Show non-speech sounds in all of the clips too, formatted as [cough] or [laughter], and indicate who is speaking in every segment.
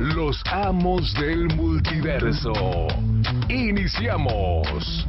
Speaker 1: Los amos del multiverso. Iniciamos.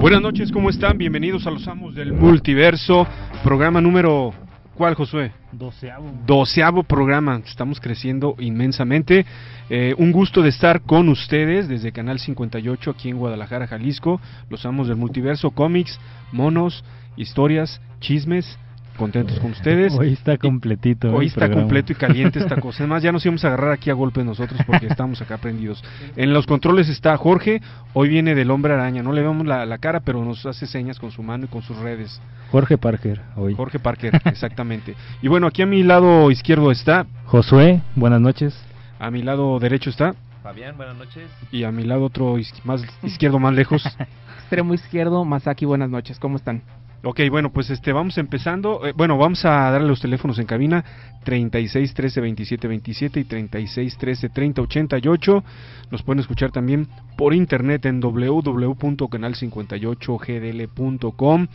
Speaker 2: Buenas noches, ¿cómo están? Bienvenidos a los amos del multiverso, programa número ¿Cuál, Josué?
Speaker 3: Doceavo.
Speaker 2: Doceavo programa. Estamos creciendo inmensamente. Eh, un gusto de estar con ustedes desde Canal 58 aquí en Guadalajara, Jalisco. Los amos del multiverso, cómics, monos, historias, chismes contentos con ustedes.
Speaker 3: Hoy está completito.
Speaker 2: Hoy está completo y caliente esta [laughs] cosa. Además, ya nos íbamos a agarrar aquí a golpe nosotros porque estamos acá prendidos. En los controles está Jorge, hoy viene del hombre araña. No le vemos la, la, cara, pero nos hace señas con su mano y con sus redes.
Speaker 3: Jorge Parker, hoy.
Speaker 2: Jorge Parker, exactamente. y bueno, aquí a mi lado izquierdo está.
Speaker 3: Josué, buenas noches.
Speaker 2: A mi lado derecho está.
Speaker 4: Fabián, buenas noches.
Speaker 2: Y a mi lado otro más izquierdo, más lejos. [laughs]
Speaker 5: Extremo izquierdo, Masaki, buenas noches. ¿Cómo están?
Speaker 2: Ok, bueno, pues este vamos empezando. Eh, bueno, vamos a darle los teléfonos en cabina 36 13 27 27 y 36 13 30 88. Nos pueden escuchar también por internet en www.canal58gdl.com.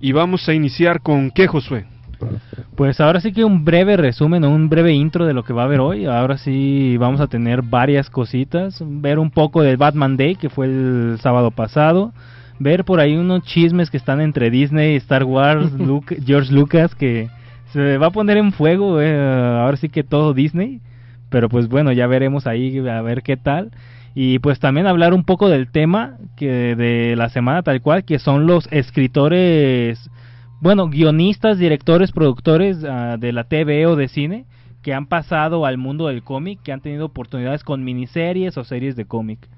Speaker 2: Y vamos a iniciar con qué, Josué.
Speaker 3: Pues ahora sí que un breve resumen o un breve intro de lo que va a haber hoy. Ahora sí vamos a tener varias cositas. Ver un poco del Batman Day que fue el sábado pasado ver por ahí unos chismes que están entre Disney, Star Wars, [laughs] George Lucas, que se va a poner en fuego, eh, ahora sí que todo Disney, pero pues bueno, ya veremos ahí a ver qué tal. Y pues también hablar un poco del tema que de la semana tal cual, que son los escritores, bueno, guionistas, directores, productores uh, de la TV o de cine que han pasado al mundo del cómic, que han tenido oportunidades con miniseries o series de cómic.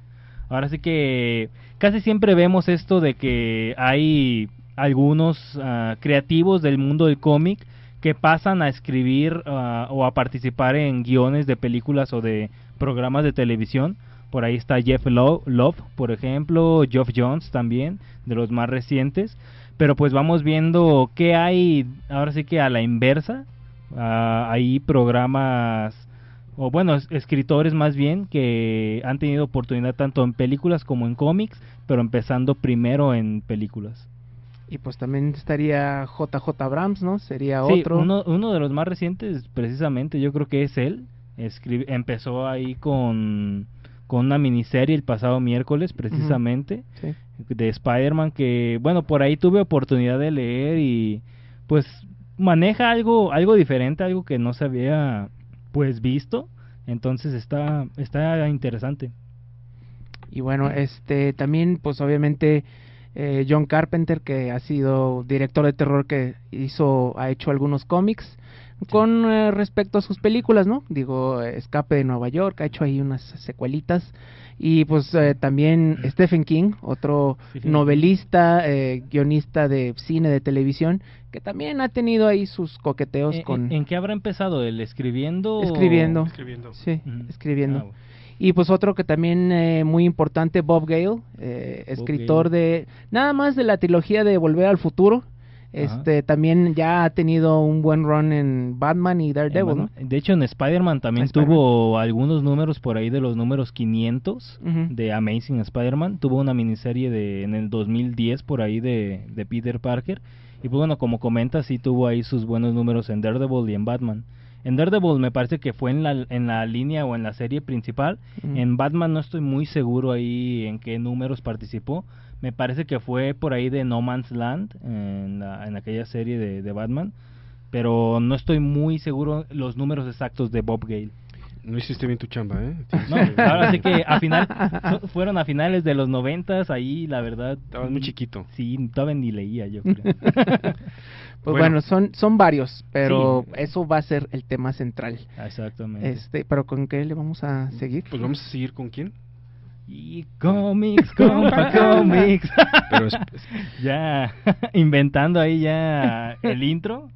Speaker 3: Ahora sí que casi siempre vemos esto de que hay algunos uh, creativos del mundo del cómic que pasan a escribir uh, o a participar en guiones de películas o de programas de televisión. Por ahí está Jeff Love, por ejemplo, Geoff Jones también, de los más recientes. Pero pues vamos viendo qué hay, ahora sí que a la inversa. Uh, hay programas o bueno, escritores más bien que han tenido oportunidad tanto en películas como en cómics, pero empezando primero en películas.
Speaker 5: Y pues también estaría JJ Abrams, ¿no? Sería otro.
Speaker 3: Uno, uno de los más recientes, precisamente, yo creo que es él. Escribe, empezó ahí con, con una miniserie el pasado miércoles, precisamente,
Speaker 5: uh -huh. sí.
Speaker 3: de Spider-Man, que, bueno, por ahí tuve oportunidad de leer y pues maneja algo, algo diferente, algo que no se había pues visto entonces está está interesante
Speaker 5: y bueno este también pues obviamente eh, John Carpenter que ha sido director de terror que hizo ha hecho algunos cómics. Con eh, respecto a sus películas no digo Escape de Nueva York ha hecho ahí unas secuelitas y pues eh, también Stephen King, otro sí, sí. novelista, eh, guionista de cine, de televisión, que también ha tenido ahí sus coqueteos
Speaker 3: ¿En,
Speaker 5: con...
Speaker 3: ¿En qué habrá empezado? ¿El escribiendo?
Speaker 5: Escribiendo.
Speaker 2: Escribiendo.
Speaker 5: Sí, mm. escribiendo. Ah, bueno. Y pues otro que también eh, muy importante, Bob Gale, eh, escritor Bob Gale. de nada más de la trilogía de Volver al Futuro. Este Ajá. también ya ha tenido un buen run en Batman y Daredevil, ¿no?
Speaker 3: De hecho, en Spider-Man también Spider tuvo algunos números por ahí de los números 500 uh -huh. de Amazing Spider-Man. Tuvo una miniserie de en el 2010 por ahí de, de Peter Parker. Y pues bueno, como comenta, sí tuvo ahí sus buenos números en Daredevil y en Batman. En Daredevil me parece que fue en la, en la línea o en la serie principal. Uh -huh. En Batman no estoy muy seguro ahí en qué números participó. Me parece que fue por ahí de No Man's Land, en, la, en aquella serie de, de, Batman. Pero no estoy muy seguro los números exactos de Bob Gale.
Speaker 2: No hiciste bien tu chamba, ¿eh?
Speaker 3: No, ahora sí que a final, [laughs] fueron a finales de los noventas, ahí la verdad...
Speaker 2: Estabas muy chiquito.
Speaker 3: Sí, todavía ni leía yo creo. [laughs]
Speaker 5: Pues bueno, bueno, son son varios, pero sí. eso va a ser el tema central.
Speaker 3: Exactamente.
Speaker 5: Este, pero ¿con qué le vamos a seguir?
Speaker 2: Pues vamos a seguir con quién?
Speaker 3: Y cómics, [laughs] compa cómics. Pero es, es... ya [laughs] inventando ahí ya el intro.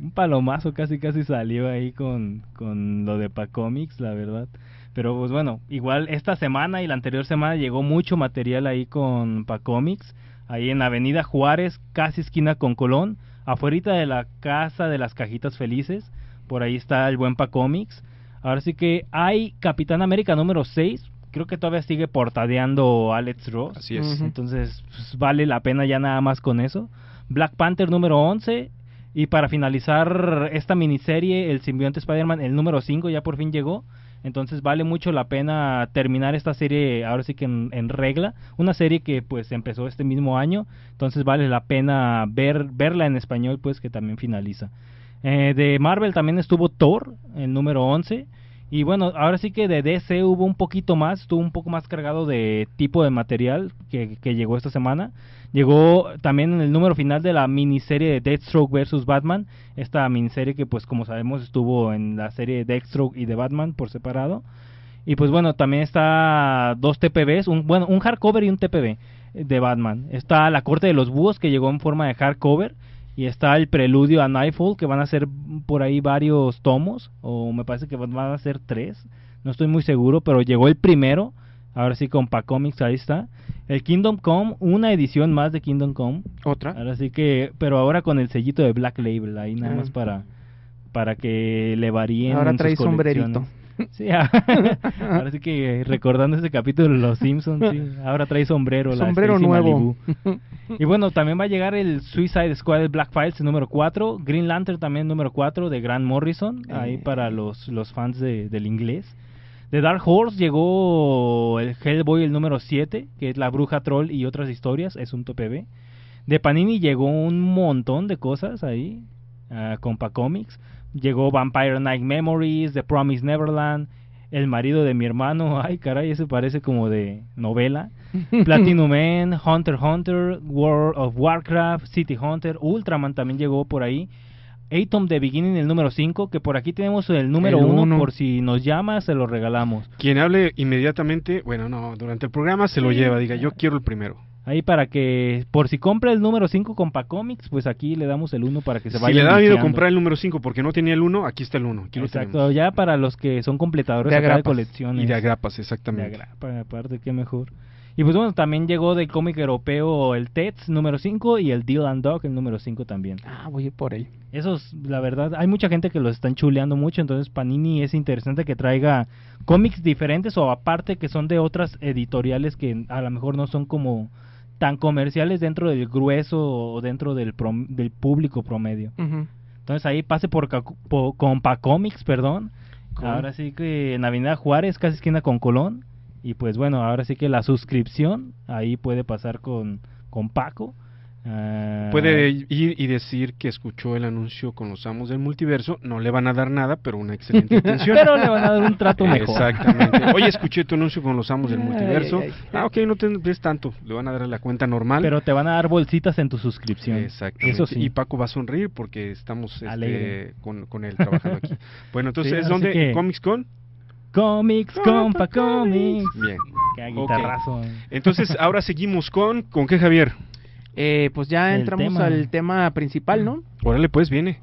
Speaker 3: un palomazo casi casi salió ahí con, con lo de Pacomics, la verdad. Pero pues bueno, igual esta semana y la anterior semana llegó mucho material ahí con Pacomics, ahí en Avenida Juárez, casi esquina con Colón, afuera de la casa de las cajitas felices, por ahí está el buen Pacomics. Ahora sí que hay Capitán América número 6, creo que todavía sigue portadeando Alex Ross.
Speaker 2: Así es.
Speaker 3: Entonces, pues, vale la pena ya nada más con eso. Black Panther número 11. Y para finalizar esta miniserie, el simbionte Spider-Man, el número 5 ya por fin llegó. Entonces vale mucho la pena terminar esta serie ahora sí que en, en regla. Una serie que pues empezó este mismo año. Entonces vale la pena ver verla en español pues que también finaliza. Eh, de Marvel también estuvo Thor, el número 11. Y bueno, ahora sí que de DC hubo un poquito más, estuvo un poco más cargado de tipo de material que, que llegó esta semana. Llegó también en el número final de la miniserie de Deathstroke vs. Batman, esta miniserie que pues como sabemos estuvo en la serie de Deathstroke y de Batman por separado. Y pues bueno, también está dos TPBs, un, bueno, un hardcover y un TPB de Batman. Está La Corte de los Búhos que llegó en forma de hardcover y está el preludio a Nightfall que van a ser por ahí varios tomos o me parece que van a ser tres no estoy muy seguro pero llegó el primero ahora sí con Pacomics ahí está el Kingdom Come una edición más de Kingdom Come
Speaker 5: Otra.
Speaker 3: ahora sí que pero ahora con el sellito de Black Label ahí nada
Speaker 5: Ah.
Speaker 3: más para para que le varíen
Speaker 5: Ahora trae sombrerito.
Speaker 3: Sí, ah, [laughs] ahora sí que recordando ese capítulo de Los Simpsons, sí, ahora trae sombrero. la
Speaker 5: Sombrero
Speaker 3: Stacy
Speaker 5: nuevo.
Speaker 3: Malibu. [laughs] Y bueno, también va a llegar el Suicide Squad de Black Files número 4, Green Lantern también número 4 de Grant Morrison, ahí
Speaker 5: Eh.
Speaker 3: para los, los fans de- del inglés. De Dark Horse llegó el Hellboy el número 7, que es La Bruja Troll y otras historias, es un TPB. De Panini llegó un montón de cosas ahí, ah, con Pacomics. Llegó Vampire Night Memories, The Promised Neverland, El marido de mi hermano, [laughs] ay caray, ese parece como de novela. [laughs] Platinum Man, Hunter x Hunter, World of Warcraft, City Hunter, Ultraman también llegó por ahí. Atom de Beginning el número 5, que por aquí tenemos el número
Speaker 5: El
Speaker 3: 1,
Speaker 5: uno.
Speaker 3: por si nos llama, se lo regalamos.
Speaker 2: Quien hable inmediatamente, bueno, no, durante el programa se lo lleva, diga, yo quiero el primero.
Speaker 3: Ahí para que, por si compra el número 5 con Pacomics, pues aquí le damos el 1 para que se
Speaker 2: Si
Speaker 3: vaya.
Speaker 2: le da miedo comprar el número 5 porque no tenía el 1, aquí está el 1. Aquí lo
Speaker 3: Exacto, ya para los que son completadores
Speaker 5: De
Speaker 3: de
Speaker 5: agrapas.
Speaker 3: colecciones.
Speaker 2: Y de agrapas,
Speaker 3: De
Speaker 2: exactamente.
Speaker 3: agrapa, aparte, qué mejor. Y pues bueno, también llegó del cómic europeo el TETS número 5 y el Deal and Dog el número 5 también.
Speaker 5: Ah, voy a ir por ahí.
Speaker 3: Esos, la verdad, hay mucha gente que los están chuleando mucho, entonces Panini es interesante que traiga cómics diferentes o aparte que son de otras editoriales que a lo mejor no son como tan comerciales dentro del grueso o dentro del, prom- del público promedio. Entonces ahí pase por, Cacu- po- con Pacomics, perdón. Ahora sí que en Avenida Juárez, casi esquina con Colón. Y pues bueno, ahora sí que la suscripción ahí puede pasar con, con Paco. Ah,
Speaker 2: Puede ir y decir que escuchó el anuncio con los amos del multiverso. No le van a dar nada, pero una excelente [laughs] intención.
Speaker 3: Pero le van a dar un trato mejor.
Speaker 2: Exactamente. Oye, escuché tu anuncio con los amos del [laughs] multiverso.
Speaker 5: ay, ay.
Speaker 2: Ah, ok, no te des tanto. Le van a dar la cuenta normal.
Speaker 3: Pero te van a dar bolsitas en tu suscripción.
Speaker 2: Exactamente.
Speaker 3: Eso sí.
Speaker 2: Y Paco va a sonreír porque estamos este, con, con él trabajando aquí. [laughs] Bueno, entonces,
Speaker 3: Sí,
Speaker 2: ¿es
Speaker 3: así
Speaker 2: donde?
Speaker 3: que-
Speaker 2: ¿Comics Con?
Speaker 3: Comics con Pacomics.
Speaker 2: Bien.
Speaker 3: Qué guitarrazo. eh.
Speaker 2: Entonces, ahora seguimos con... ¿Con qué, Javier?
Speaker 5: Eh, pues ya
Speaker 3: El
Speaker 5: entramos
Speaker 3: tema.
Speaker 5: al tema principal, ¿no?
Speaker 2: Órale, pues, viene.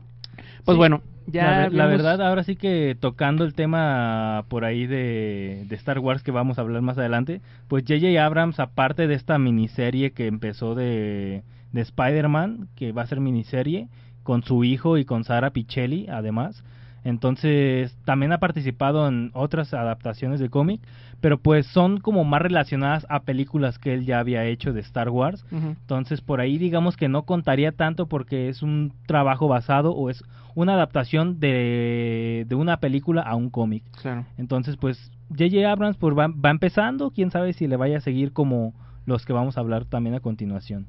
Speaker 5: Pues
Speaker 3: Sí.
Speaker 5: bueno, ya
Speaker 3: la, ver- la
Speaker 5: habíamos-
Speaker 3: verdad, ahora sí que tocando el tema por ahí de, de Star Wars que vamos a hablar más adelante, pues J.J. Abrams, aparte de esta miniserie que empezó de, de Spider-Man, que va a ser miniserie, con su hijo y con Sara Pichelli, además, entonces también ha participado en otras adaptaciones de cómic, pero pues son como más relacionadas a películas que él ya había hecho de Star Wars, entonces por ahí digamos que no contaría tanto porque es un trabajo basado o es una adaptación de, de una película a un cómic.
Speaker 5: Claro.
Speaker 3: Entonces pues J.J. Abrams pues va, va empezando, quién sabe si le vaya a seguir como los que vamos a hablar también a continuación.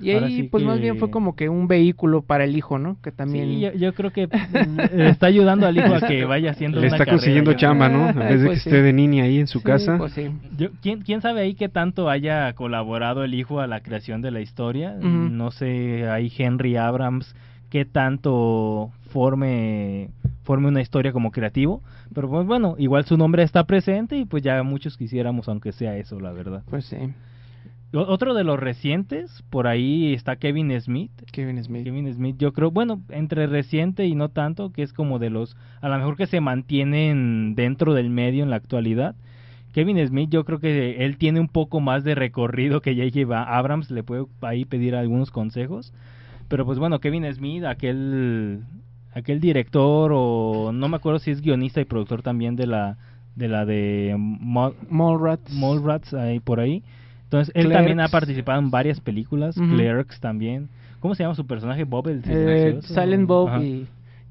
Speaker 5: Y
Speaker 3: Ahora
Speaker 5: ahí,
Speaker 3: sí
Speaker 5: pues más bien fue como que un vehículo para el hijo, ¿no? Que también.
Speaker 3: Sí, yo, yo creo que le [laughs] está ayudando al hijo a que vaya haciendo
Speaker 2: Le
Speaker 3: una
Speaker 2: está
Speaker 3: carrera,
Speaker 2: consiguiendo chamba. ¿no? En
Speaker 5: Ay,
Speaker 2: vez de
Speaker 5: pues
Speaker 2: que
Speaker 5: sí.
Speaker 2: esté de niña ahí en su
Speaker 5: Sí,
Speaker 2: casa.
Speaker 5: pues sí.
Speaker 3: Yo- ¿quién, ¿Quién sabe ahí qué tanto haya colaborado el hijo a la creación de la historia? No sé, ahí Henry Abrams, qué tanto forme, forme una historia como creativo. Pero pues bueno, igual su nombre está presente y pues ya muchos quisiéramos, aunque sea eso, la verdad.
Speaker 5: Pues sí.
Speaker 3: Otro de los recientes, por ahí está Kevin Smith.
Speaker 5: Kevin Smith.
Speaker 3: Kevin Smith, yo creo, bueno, entre reciente y no tanto, que es como de los, a lo mejor que se mantienen dentro del medio en la actualidad. Kevin Smith, yo creo que él tiene un poco más de recorrido que J.J. Abrams, le puedo ahí pedir algunos consejos. Pero pues bueno, Kevin Smith, aquel, aquel director, o no me acuerdo si es guionista y productor también de la de la de
Speaker 5: Mallrats.
Speaker 3: Mallrats ahí por ahí. Entonces, él
Speaker 5: Clerks.
Speaker 3: también ha participado en varias películas. Clerks también. ¿Cómo se llama su personaje? Bob el
Speaker 5: Eh? Silent Bob
Speaker 3: Ajá.
Speaker 5: y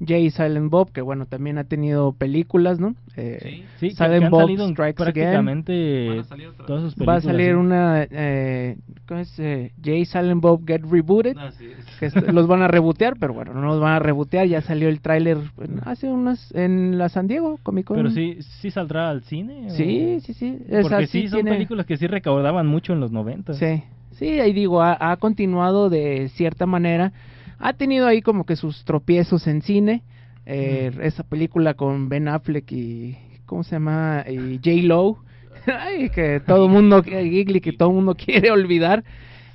Speaker 5: Jay Silent Bob, que bueno, también ha tenido películas, ¿no? Eh,
Speaker 3: Sí, que-
Speaker 5: Silent
Speaker 3: que
Speaker 5: Bob
Speaker 3: salido
Speaker 5: Strikes Again.
Speaker 3: prácticamente
Speaker 2: Van a salir otra
Speaker 3: todas sus
Speaker 5: Va a
Speaker 3: películas.
Speaker 5: salir
Speaker 3: ¿sí?
Speaker 5: una, eh, ¿cómo es? Eh, Jay Silent Bob Get Rebooted,
Speaker 2: Así es.
Speaker 5: que los van a rebotear, pero bueno, no los van a rebotear, ya salió el tráiler hace unas, en la San Diego Comic Con.
Speaker 3: Pero sí, sí saldrá al cine. o-
Speaker 5: Sí, sí, sí. Esa
Speaker 3: Porque
Speaker 5: sí
Speaker 3: sí, son
Speaker 5: tiene-
Speaker 3: películas que sí recaudaban mucho en los 90.
Speaker 5: Sí, sí, ahí digo, ha, ha continuado de cierta manera. Ha tenido ahí como que sus tropiezos en cine. Eh, Esa película con Ben Affleck y. ¿Cómo se llama? Y J. Lo. [laughs] Ay, que todo el mundo. [laughs] Que todo mundo [laughs] quiere olvidar.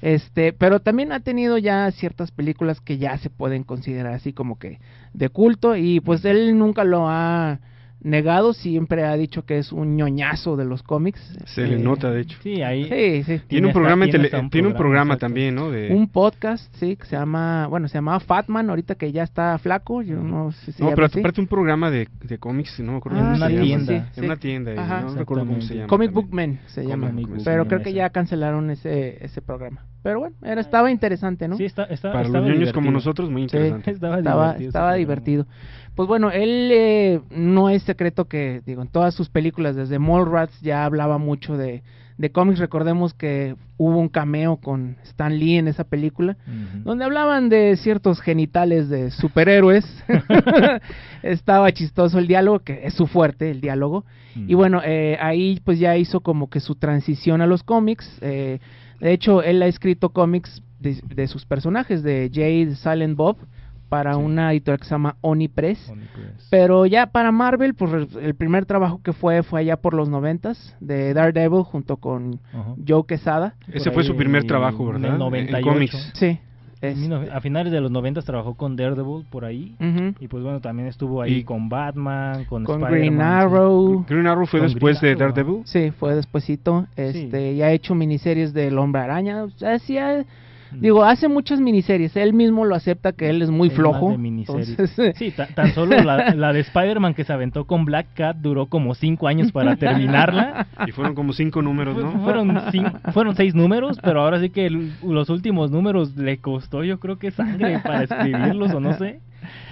Speaker 5: Este, pero también ha tenido ya ciertas películas que ya se pueden considerar así como que de culto. Y pues él nunca lo ha negado, siempre ha dicho que es un ñoñazo de los cómics.
Speaker 2: Se le
Speaker 5: Eh,
Speaker 2: nota, de hecho.
Speaker 3: Sí, ahí.
Speaker 5: Sí, sí.
Speaker 2: Tiene un
Speaker 3: hasta-
Speaker 2: programa, en
Speaker 3: tiene
Speaker 2: tele-
Speaker 3: un
Speaker 2: tiene un programa
Speaker 3: exacto.
Speaker 2: también, ¿no? De,
Speaker 5: un podcast, sí, que se llama, bueno, se llamaba Fatman, ahorita que ya está flaco, yo no sé si
Speaker 2: no,
Speaker 5: llama
Speaker 2: pero aparte un programa de, de cómics, no me acuerdo
Speaker 5: Ah,
Speaker 2: cómo
Speaker 3: en una
Speaker 2: se llama.
Speaker 3: tienda.
Speaker 5: sí,
Speaker 2: En una tienda, ahí,
Speaker 5: Ajá.
Speaker 2: no recuerdo cómo se llama.
Speaker 5: Comic
Speaker 2: también.
Speaker 5: Book Men se llama,
Speaker 2: Comic Book
Speaker 5: pero creo que
Speaker 3: ese.
Speaker 5: ya cancelaron ese ese programa. Pero bueno, era estaba interesante, ¿no?
Speaker 3: Sí, está, está,
Speaker 2: Para
Speaker 3: estaba
Speaker 2: los niños como nosotros, muy
Speaker 5: Sí.
Speaker 2: interesante. [laughs]
Speaker 3: Estaba,
Speaker 5: estaba
Speaker 3: divertido.
Speaker 5: Pues bueno, él eh, no es secreto que, digo, en todas sus películas, desde Mallrats ya hablaba mucho de, de cómics. Recordemos que hubo un cameo con Stan Lee en esa película. donde hablaban de ciertos genitales de superhéroes. [laughs] [laughs] Estaba chistoso el diálogo, que es su fuerte, el diálogo. Y
Speaker 3: Mm.
Speaker 5: bueno, eh, ahí pues ya hizo como que su transición a los cómics. eh, de hecho, él ha escrito cómics de, de sus personajes, de Jade, Silent Bob, para
Speaker 3: Sí.
Speaker 5: una editorial que se llama Onipress.
Speaker 3: Omnipress.
Speaker 5: Pero ya para Marvel, pues el primer trabajo que fue fue allá por los noventas, de Daredevil junto con
Speaker 3: Ajá.
Speaker 5: Joe Quesada.
Speaker 2: Ese fue su primer trabajo,
Speaker 3: en el
Speaker 2: ¿verdad? En
Speaker 3: 98.
Speaker 2: cómics.
Speaker 5: Sí. Es-
Speaker 3: a finales de los 90 trabajó con Daredevil por ahí.
Speaker 5: Ujú.
Speaker 3: Y pues bueno, también estuvo ahí
Speaker 2: Y-
Speaker 3: con Batman, con,
Speaker 5: Con Green
Speaker 3: sí.
Speaker 5: Arrow.
Speaker 2: Green Arrow fue después
Speaker 3: Green
Speaker 2: de
Speaker 3: Arrow.
Speaker 2: Daredevil.
Speaker 5: Sí, fue despuesito. Este, y ha hecho miniseries del Hombre Araña. O sea, sí ha-. Digo, hace muchas miniseries. Él mismo lo acepta que él es muy
Speaker 3: Es
Speaker 5: flojo.
Speaker 3: más de miniseries.
Speaker 5: entonces,
Speaker 3: Sí, ta- tan solo la, [laughs] la de Spider-Man que se aventó con Black Cat duró como cinco años para [laughs] terminarla.
Speaker 2: Y fueron como cinco números, ¿no?
Speaker 3: Fueron, cin- fueron seis números, pero ahora sí que el- los últimos números le costó yo creo que sangre para escribirlos o no sé.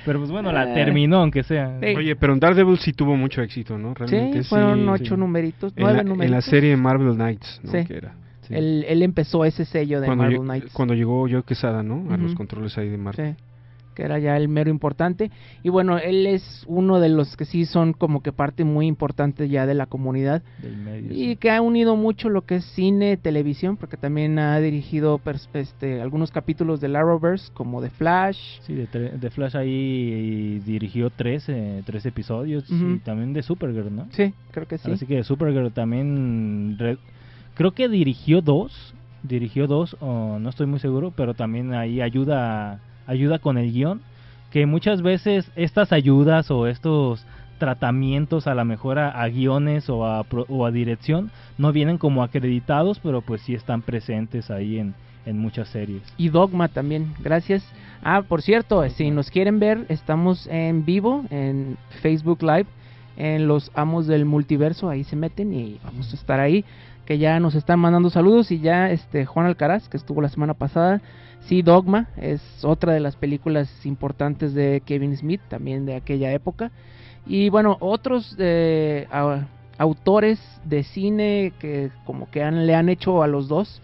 Speaker 3: Pero pues bueno, la
Speaker 5: Eh.
Speaker 3: terminó aunque sea.
Speaker 5: Sí.
Speaker 2: Oye, pero en Daredevil sí tuvo mucho éxito, ¿no? Realmente
Speaker 5: sí, fueron
Speaker 2: sí.
Speaker 5: ocho
Speaker 3: sí.
Speaker 5: numeritos,
Speaker 2: En
Speaker 5: nueve
Speaker 2: la, en
Speaker 5: numeritos.
Speaker 2: la serie Marvel Knights, ¿no?
Speaker 5: Sí.
Speaker 2: Que era.
Speaker 3: Sí.
Speaker 5: Él, él empezó ese sello de
Speaker 2: Cuando,
Speaker 5: Marvel Knights.
Speaker 2: cuando llegó Joe Quesada, ¿no? A los controles ahí de Marvel.
Speaker 5: Sí, que era ya el mero importante. Y bueno, él es uno de los que sí son como que parte muy importante ya de la comunidad.
Speaker 3: Del medio,
Speaker 5: Y
Speaker 3: sí.
Speaker 5: que ha unido mucho lo que es cine, televisión, porque también ha dirigido este, algunos capítulos de Arrowverse, como de Flash.
Speaker 3: Sí, de, Flash ahí dirigió tres, eh, tres episodios y también de Supergirl, ¿no?
Speaker 5: Sí, creo que sí.
Speaker 3: Así que de Supergirl también re- creo que dirigió dos, dirigió dos, o no estoy muy seguro, pero también ahí ayuda ayuda con el guion, que muchas veces estas ayudas o estos tratamientos a la mejor a, guiones o a, o a dirección no vienen como acreditados, pero pues sí están presentes ahí en, en muchas series.
Speaker 5: Y Dogma también, gracias. Ah, por cierto, si nos quieren ver, estamos en vivo en Facebook Live, en Los Amos del Multiverso, ahí se meten y vamos a estar ahí, que ya nos están mandando saludos y ya este Juan Alcaraz, que estuvo la semana pasada, sí, Dogma, es otra de las películas importantes de Kevin Smith, también de aquella época. Y bueno, otros eh, au- autores de cine que como que han, le han hecho a los dos,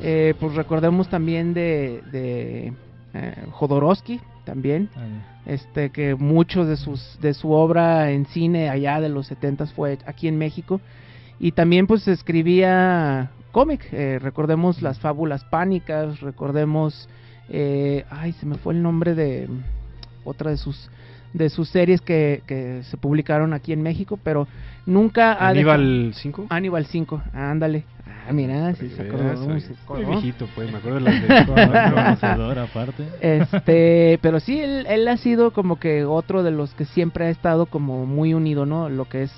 Speaker 5: eh, pues recordemos también de, de eh, Jodorowsky también,
Speaker 3: Ah,
Speaker 5: este que mucho de sus de su obra en cine allá de los 70 fue aquí en México y también pues escribía cómic, eh, recordemos las fábulas pánicas, recordemos eh, ay se me fue el nombre de otra de sus de sus series que, que se publicaron aquí en México, pero nunca
Speaker 2: Aníbal 5.
Speaker 5: dejado- Aníbal 5, ándale. Ah, mira, sí se acordó,
Speaker 2: Soy,
Speaker 5: se acordó.
Speaker 2: viejito, pues, me acuerdo de las de...
Speaker 3: Conocedor, aparte.
Speaker 5: Este, pero sí, él, él ha sido como que otro de los que siempre ha estado como muy unido, ¿no? Lo que es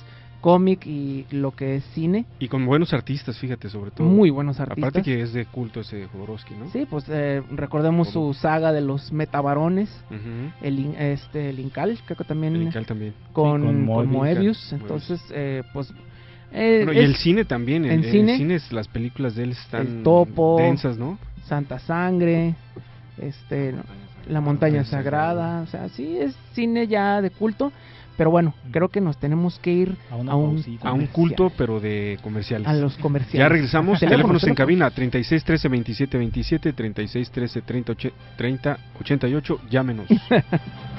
Speaker 5: cómic y lo que es cine.
Speaker 2: y con buenos artistas, fíjate, sobre todo.
Speaker 5: Muy buenos artistas.
Speaker 2: Aparte que es de culto ese Jodorowsky, ¿no?
Speaker 5: Sí, pues eh, recordemos
Speaker 2: Como-
Speaker 5: su saga de los metabarones,
Speaker 2: Ujú.
Speaker 5: el, in- este, el Incal, creo que también
Speaker 2: El Incal también.
Speaker 5: con,
Speaker 3: Sí, con
Speaker 5: con
Speaker 3: Moebius.
Speaker 2: Incal,
Speaker 5: Entonces, eh, pues... eh,
Speaker 2: Bueno, y
Speaker 5: es
Speaker 2: el cine también.
Speaker 5: en
Speaker 2: En,
Speaker 5: cine,
Speaker 2: cine, las películas de él están
Speaker 5: El Topo.
Speaker 2: densas, ¿no?
Speaker 5: Santa Sangre, este, La Montaña Sagrada, o sea, sí es cine ya de culto, pero bueno, creo que nos tenemos que ir
Speaker 3: A
Speaker 5: a un.
Speaker 2: A un culto, pero de comerciales.
Speaker 5: a los comerciales.
Speaker 2: Ya regresamos. [laughs]
Speaker 5: Teléfonos,
Speaker 2: Teléfonos en cabina 36 13 27 27, 36 13 30 och- 30 88. Llámenos. [laughs]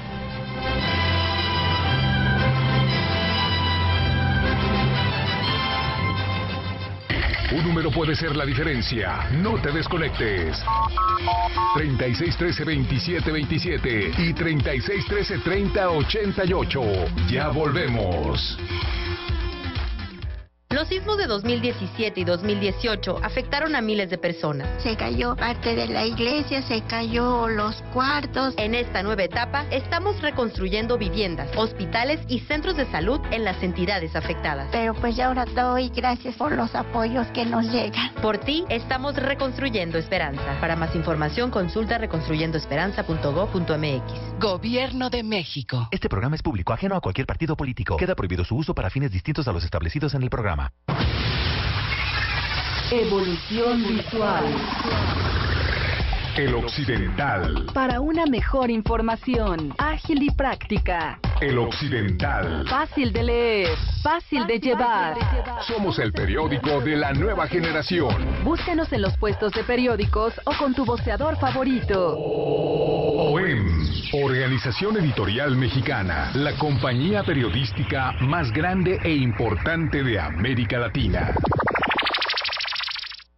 Speaker 1: Un número puede ser la diferencia. No te desconectes. 36 13 27 27 y 36 13 30 88. Ya volvemos.
Speaker 4: Los sismos de 2017 y 2018 afectaron a miles de personas.
Speaker 6: Se cayó parte de la iglesia, se cayó los cuartos.
Speaker 4: En esta nueva etapa estamos reconstruyendo viviendas, hospitales y centros de salud en las entidades afectadas.
Speaker 6: Pero pues ya ahora doy gracias por los apoyos que nos llegan.
Speaker 4: Por ti estamos reconstruyendo esperanza. Para más información consulta reconstruyendoesperanza.gov.mx.
Speaker 7: Gobierno de México.
Speaker 8: Este programa es público, ajeno a cualquier partido político. Queda prohibido su uso para fines distintos a los establecidos en el programa.
Speaker 9: Evolución visual.
Speaker 1: El Occidental.
Speaker 9: Para una mejor información, ágil y práctica.
Speaker 1: El Occidental.
Speaker 9: Fácil de leer, fácil de llevar.
Speaker 1: Somos el periódico de la nueva generación.
Speaker 9: Búscanos en los puestos de periódicos o con tu voceador favorito.
Speaker 1: OEM, Organización Editorial Mexicana, la compañía periodística más grande e importante de América Latina.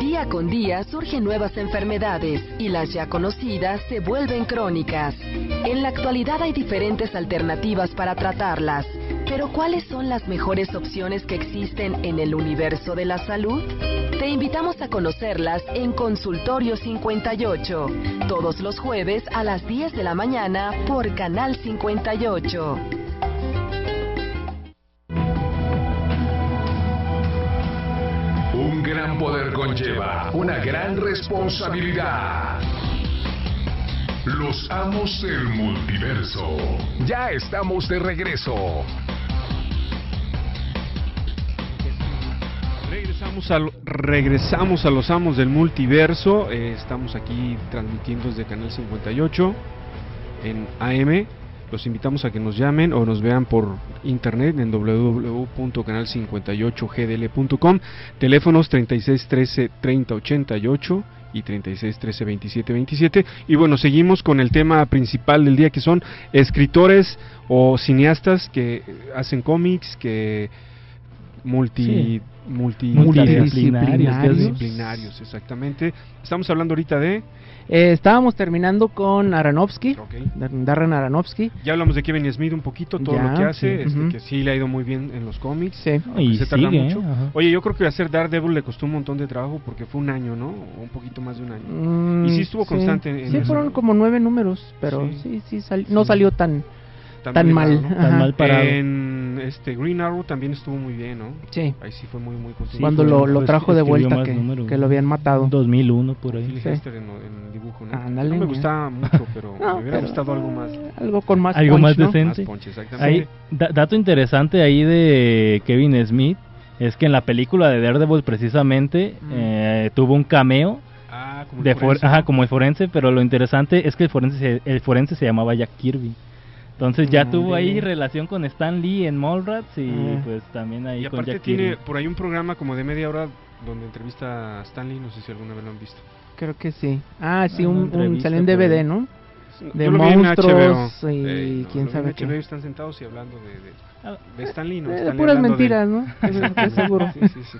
Speaker 9: Día con día surgen nuevas enfermedades y las ya conocidas se vuelven crónicas. En la actualidad hay diferentes alternativas para tratarlas, pero ¿cuáles son las mejores opciones que existen en el universo de la salud? Te invitamos a conocerlas en Consultorio 58, todos los jueves a las 10 de la mañana por Canal 58.
Speaker 1: Gran poder conlleva una gran responsabilidad. Los amos del multiverso. Ya estamos de regreso.
Speaker 2: Regresamos a, regresamos a los amos del multiverso. Eh, estamos aquí transmitiendo desde Canal 58 en AM. Los invitamos a que nos llamen o nos vean por internet en www.canal58gdl.com. Teléfonos 3613 3088 y 3613 2727. Y bueno, seguimos con el tema principal del día que son escritores o cineastas que hacen cómics, que multi
Speaker 3: Sí.
Speaker 2: Multi
Speaker 3: Multidisciplinarios,
Speaker 2: multidisciplinarios, exactamente. Estamos hablando ahorita de
Speaker 5: Eh, estábamos terminando con Aronofsky,
Speaker 2: Ok.
Speaker 5: Dar- Darren Aronofsky.
Speaker 2: Ya hablamos de Kevin Smith un poquito, todo
Speaker 5: Ya,
Speaker 2: lo que hace,
Speaker 5: sí,
Speaker 2: este, que sí le ha ido muy bien en los cómics.
Speaker 5: Sí.
Speaker 3: Y
Speaker 2: se tarda
Speaker 3: sigue,
Speaker 2: mucho.
Speaker 3: ¿eh? Ajá.
Speaker 2: Oye, yo creo que hacer Daredevil le costó un montón de trabajo porque fue un año, ¿no? O un poquito más de un año.
Speaker 5: Mm,
Speaker 2: Y sí estuvo constante en
Speaker 5: Sí,
Speaker 2: eso,
Speaker 5: fueron como nueve números, pero
Speaker 2: Sí.
Speaker 5: sí, sí, sal- no salió tan,
Speaker 2: Tan
Speaker 5: tan
Speaker 2: mal
Speaker 5: mal.
Speaker 2: librado, ¿no?
Speaker 3: Tan
Speaker 5: Ajá.
Speaker 3: mal parado.
Speaker 2: En este Green Arrow también estuvo muy bien, ¿no?
Speaker 5: Sí,
Speaker 2: Ahí sí fue muy, muy contundente.
Speaker 5: cuando lo, lo trajo de vuelta que,
Speaker 3: números.
Speaker 5: que lo habían matado.
Speaker 3: 2001 por ahí.
Speaker 5: Sí.
Speaker 2: Hester en, en dibujo, ¿no?
Speaker 5: Ándale,
Speaker 2: no me gustaba mucho, [laughs] pero
Speaker 5: No,
Speaker 2: me hubiera
Speaker 5: pero-
Speaker 2: gustado algo más.
Speaker 5: Algo con más
Speaker 3: Algo
Speaker 5: punch,
Speaker 3: más
Speaker 5: ¿no?
Speaker 3: decente.
Speaker 2: Más punch, exactamente.
Speaker 3: Ahí, da- dato interesante ahí de Kevin Smith es que en la película de Daredevil precisamente
Speaker 2: Mm.
Speaker 3: eh, tuvo un cameo
Speaker 2: Ah, como el
Speaker 3: de for-
Speaker 2: forense,
Speaker 3: ajá,
Speaker 2: ¿no?
Speaker 3: como el forense, pero lo interesante es que el forense se, el forense se llamaba Jack Kirby. Entonces ya
Speaker 2: Mm,
Speaker 3: tuvo ahí relación con Stan Lee en Mallrats y
Speaker 2: Ah.
Speaker 3: pues también ahí
Speaker 2: Y
Speaker 3: con
Speaker 2: aparte
Speaker 3: Jack
Speaker 2: tiene
Speaker 3: Kirby.
Speaker 2: por ahí un programa como de media hora donde entrevista a Stanley, no sé si alguna vez lo han visto.
Speaker 5: Creo que sí. Ah, sí,
Speaker 3: Ah,
Speaker 5: un, un DVD. ¿no? De
Speaker 2: Yo lo vi en
Speaker 5: monstruos
Speaker 2: HBO.
Speaker 5: y
Speaker 2: Eh, no,
Speaker 5: quién
Speaker 2: lo vi
Speaker 5: sabe
Speaker 2: en
Speaker 5: qué.
Speaker 2: HBO están sentados y hablando de, de,
Speaker 3: Ah,
Speaker 2: de Stanley, no,
Speaker 5: Eh,
Speaker 2: Stanley
Speaker 5: puras
Speaker 2: hablando de-
Speaker 5: mentiras, ¿no? [laughs] Estoy seguro.
Speaker 2: Sí, sí, sí.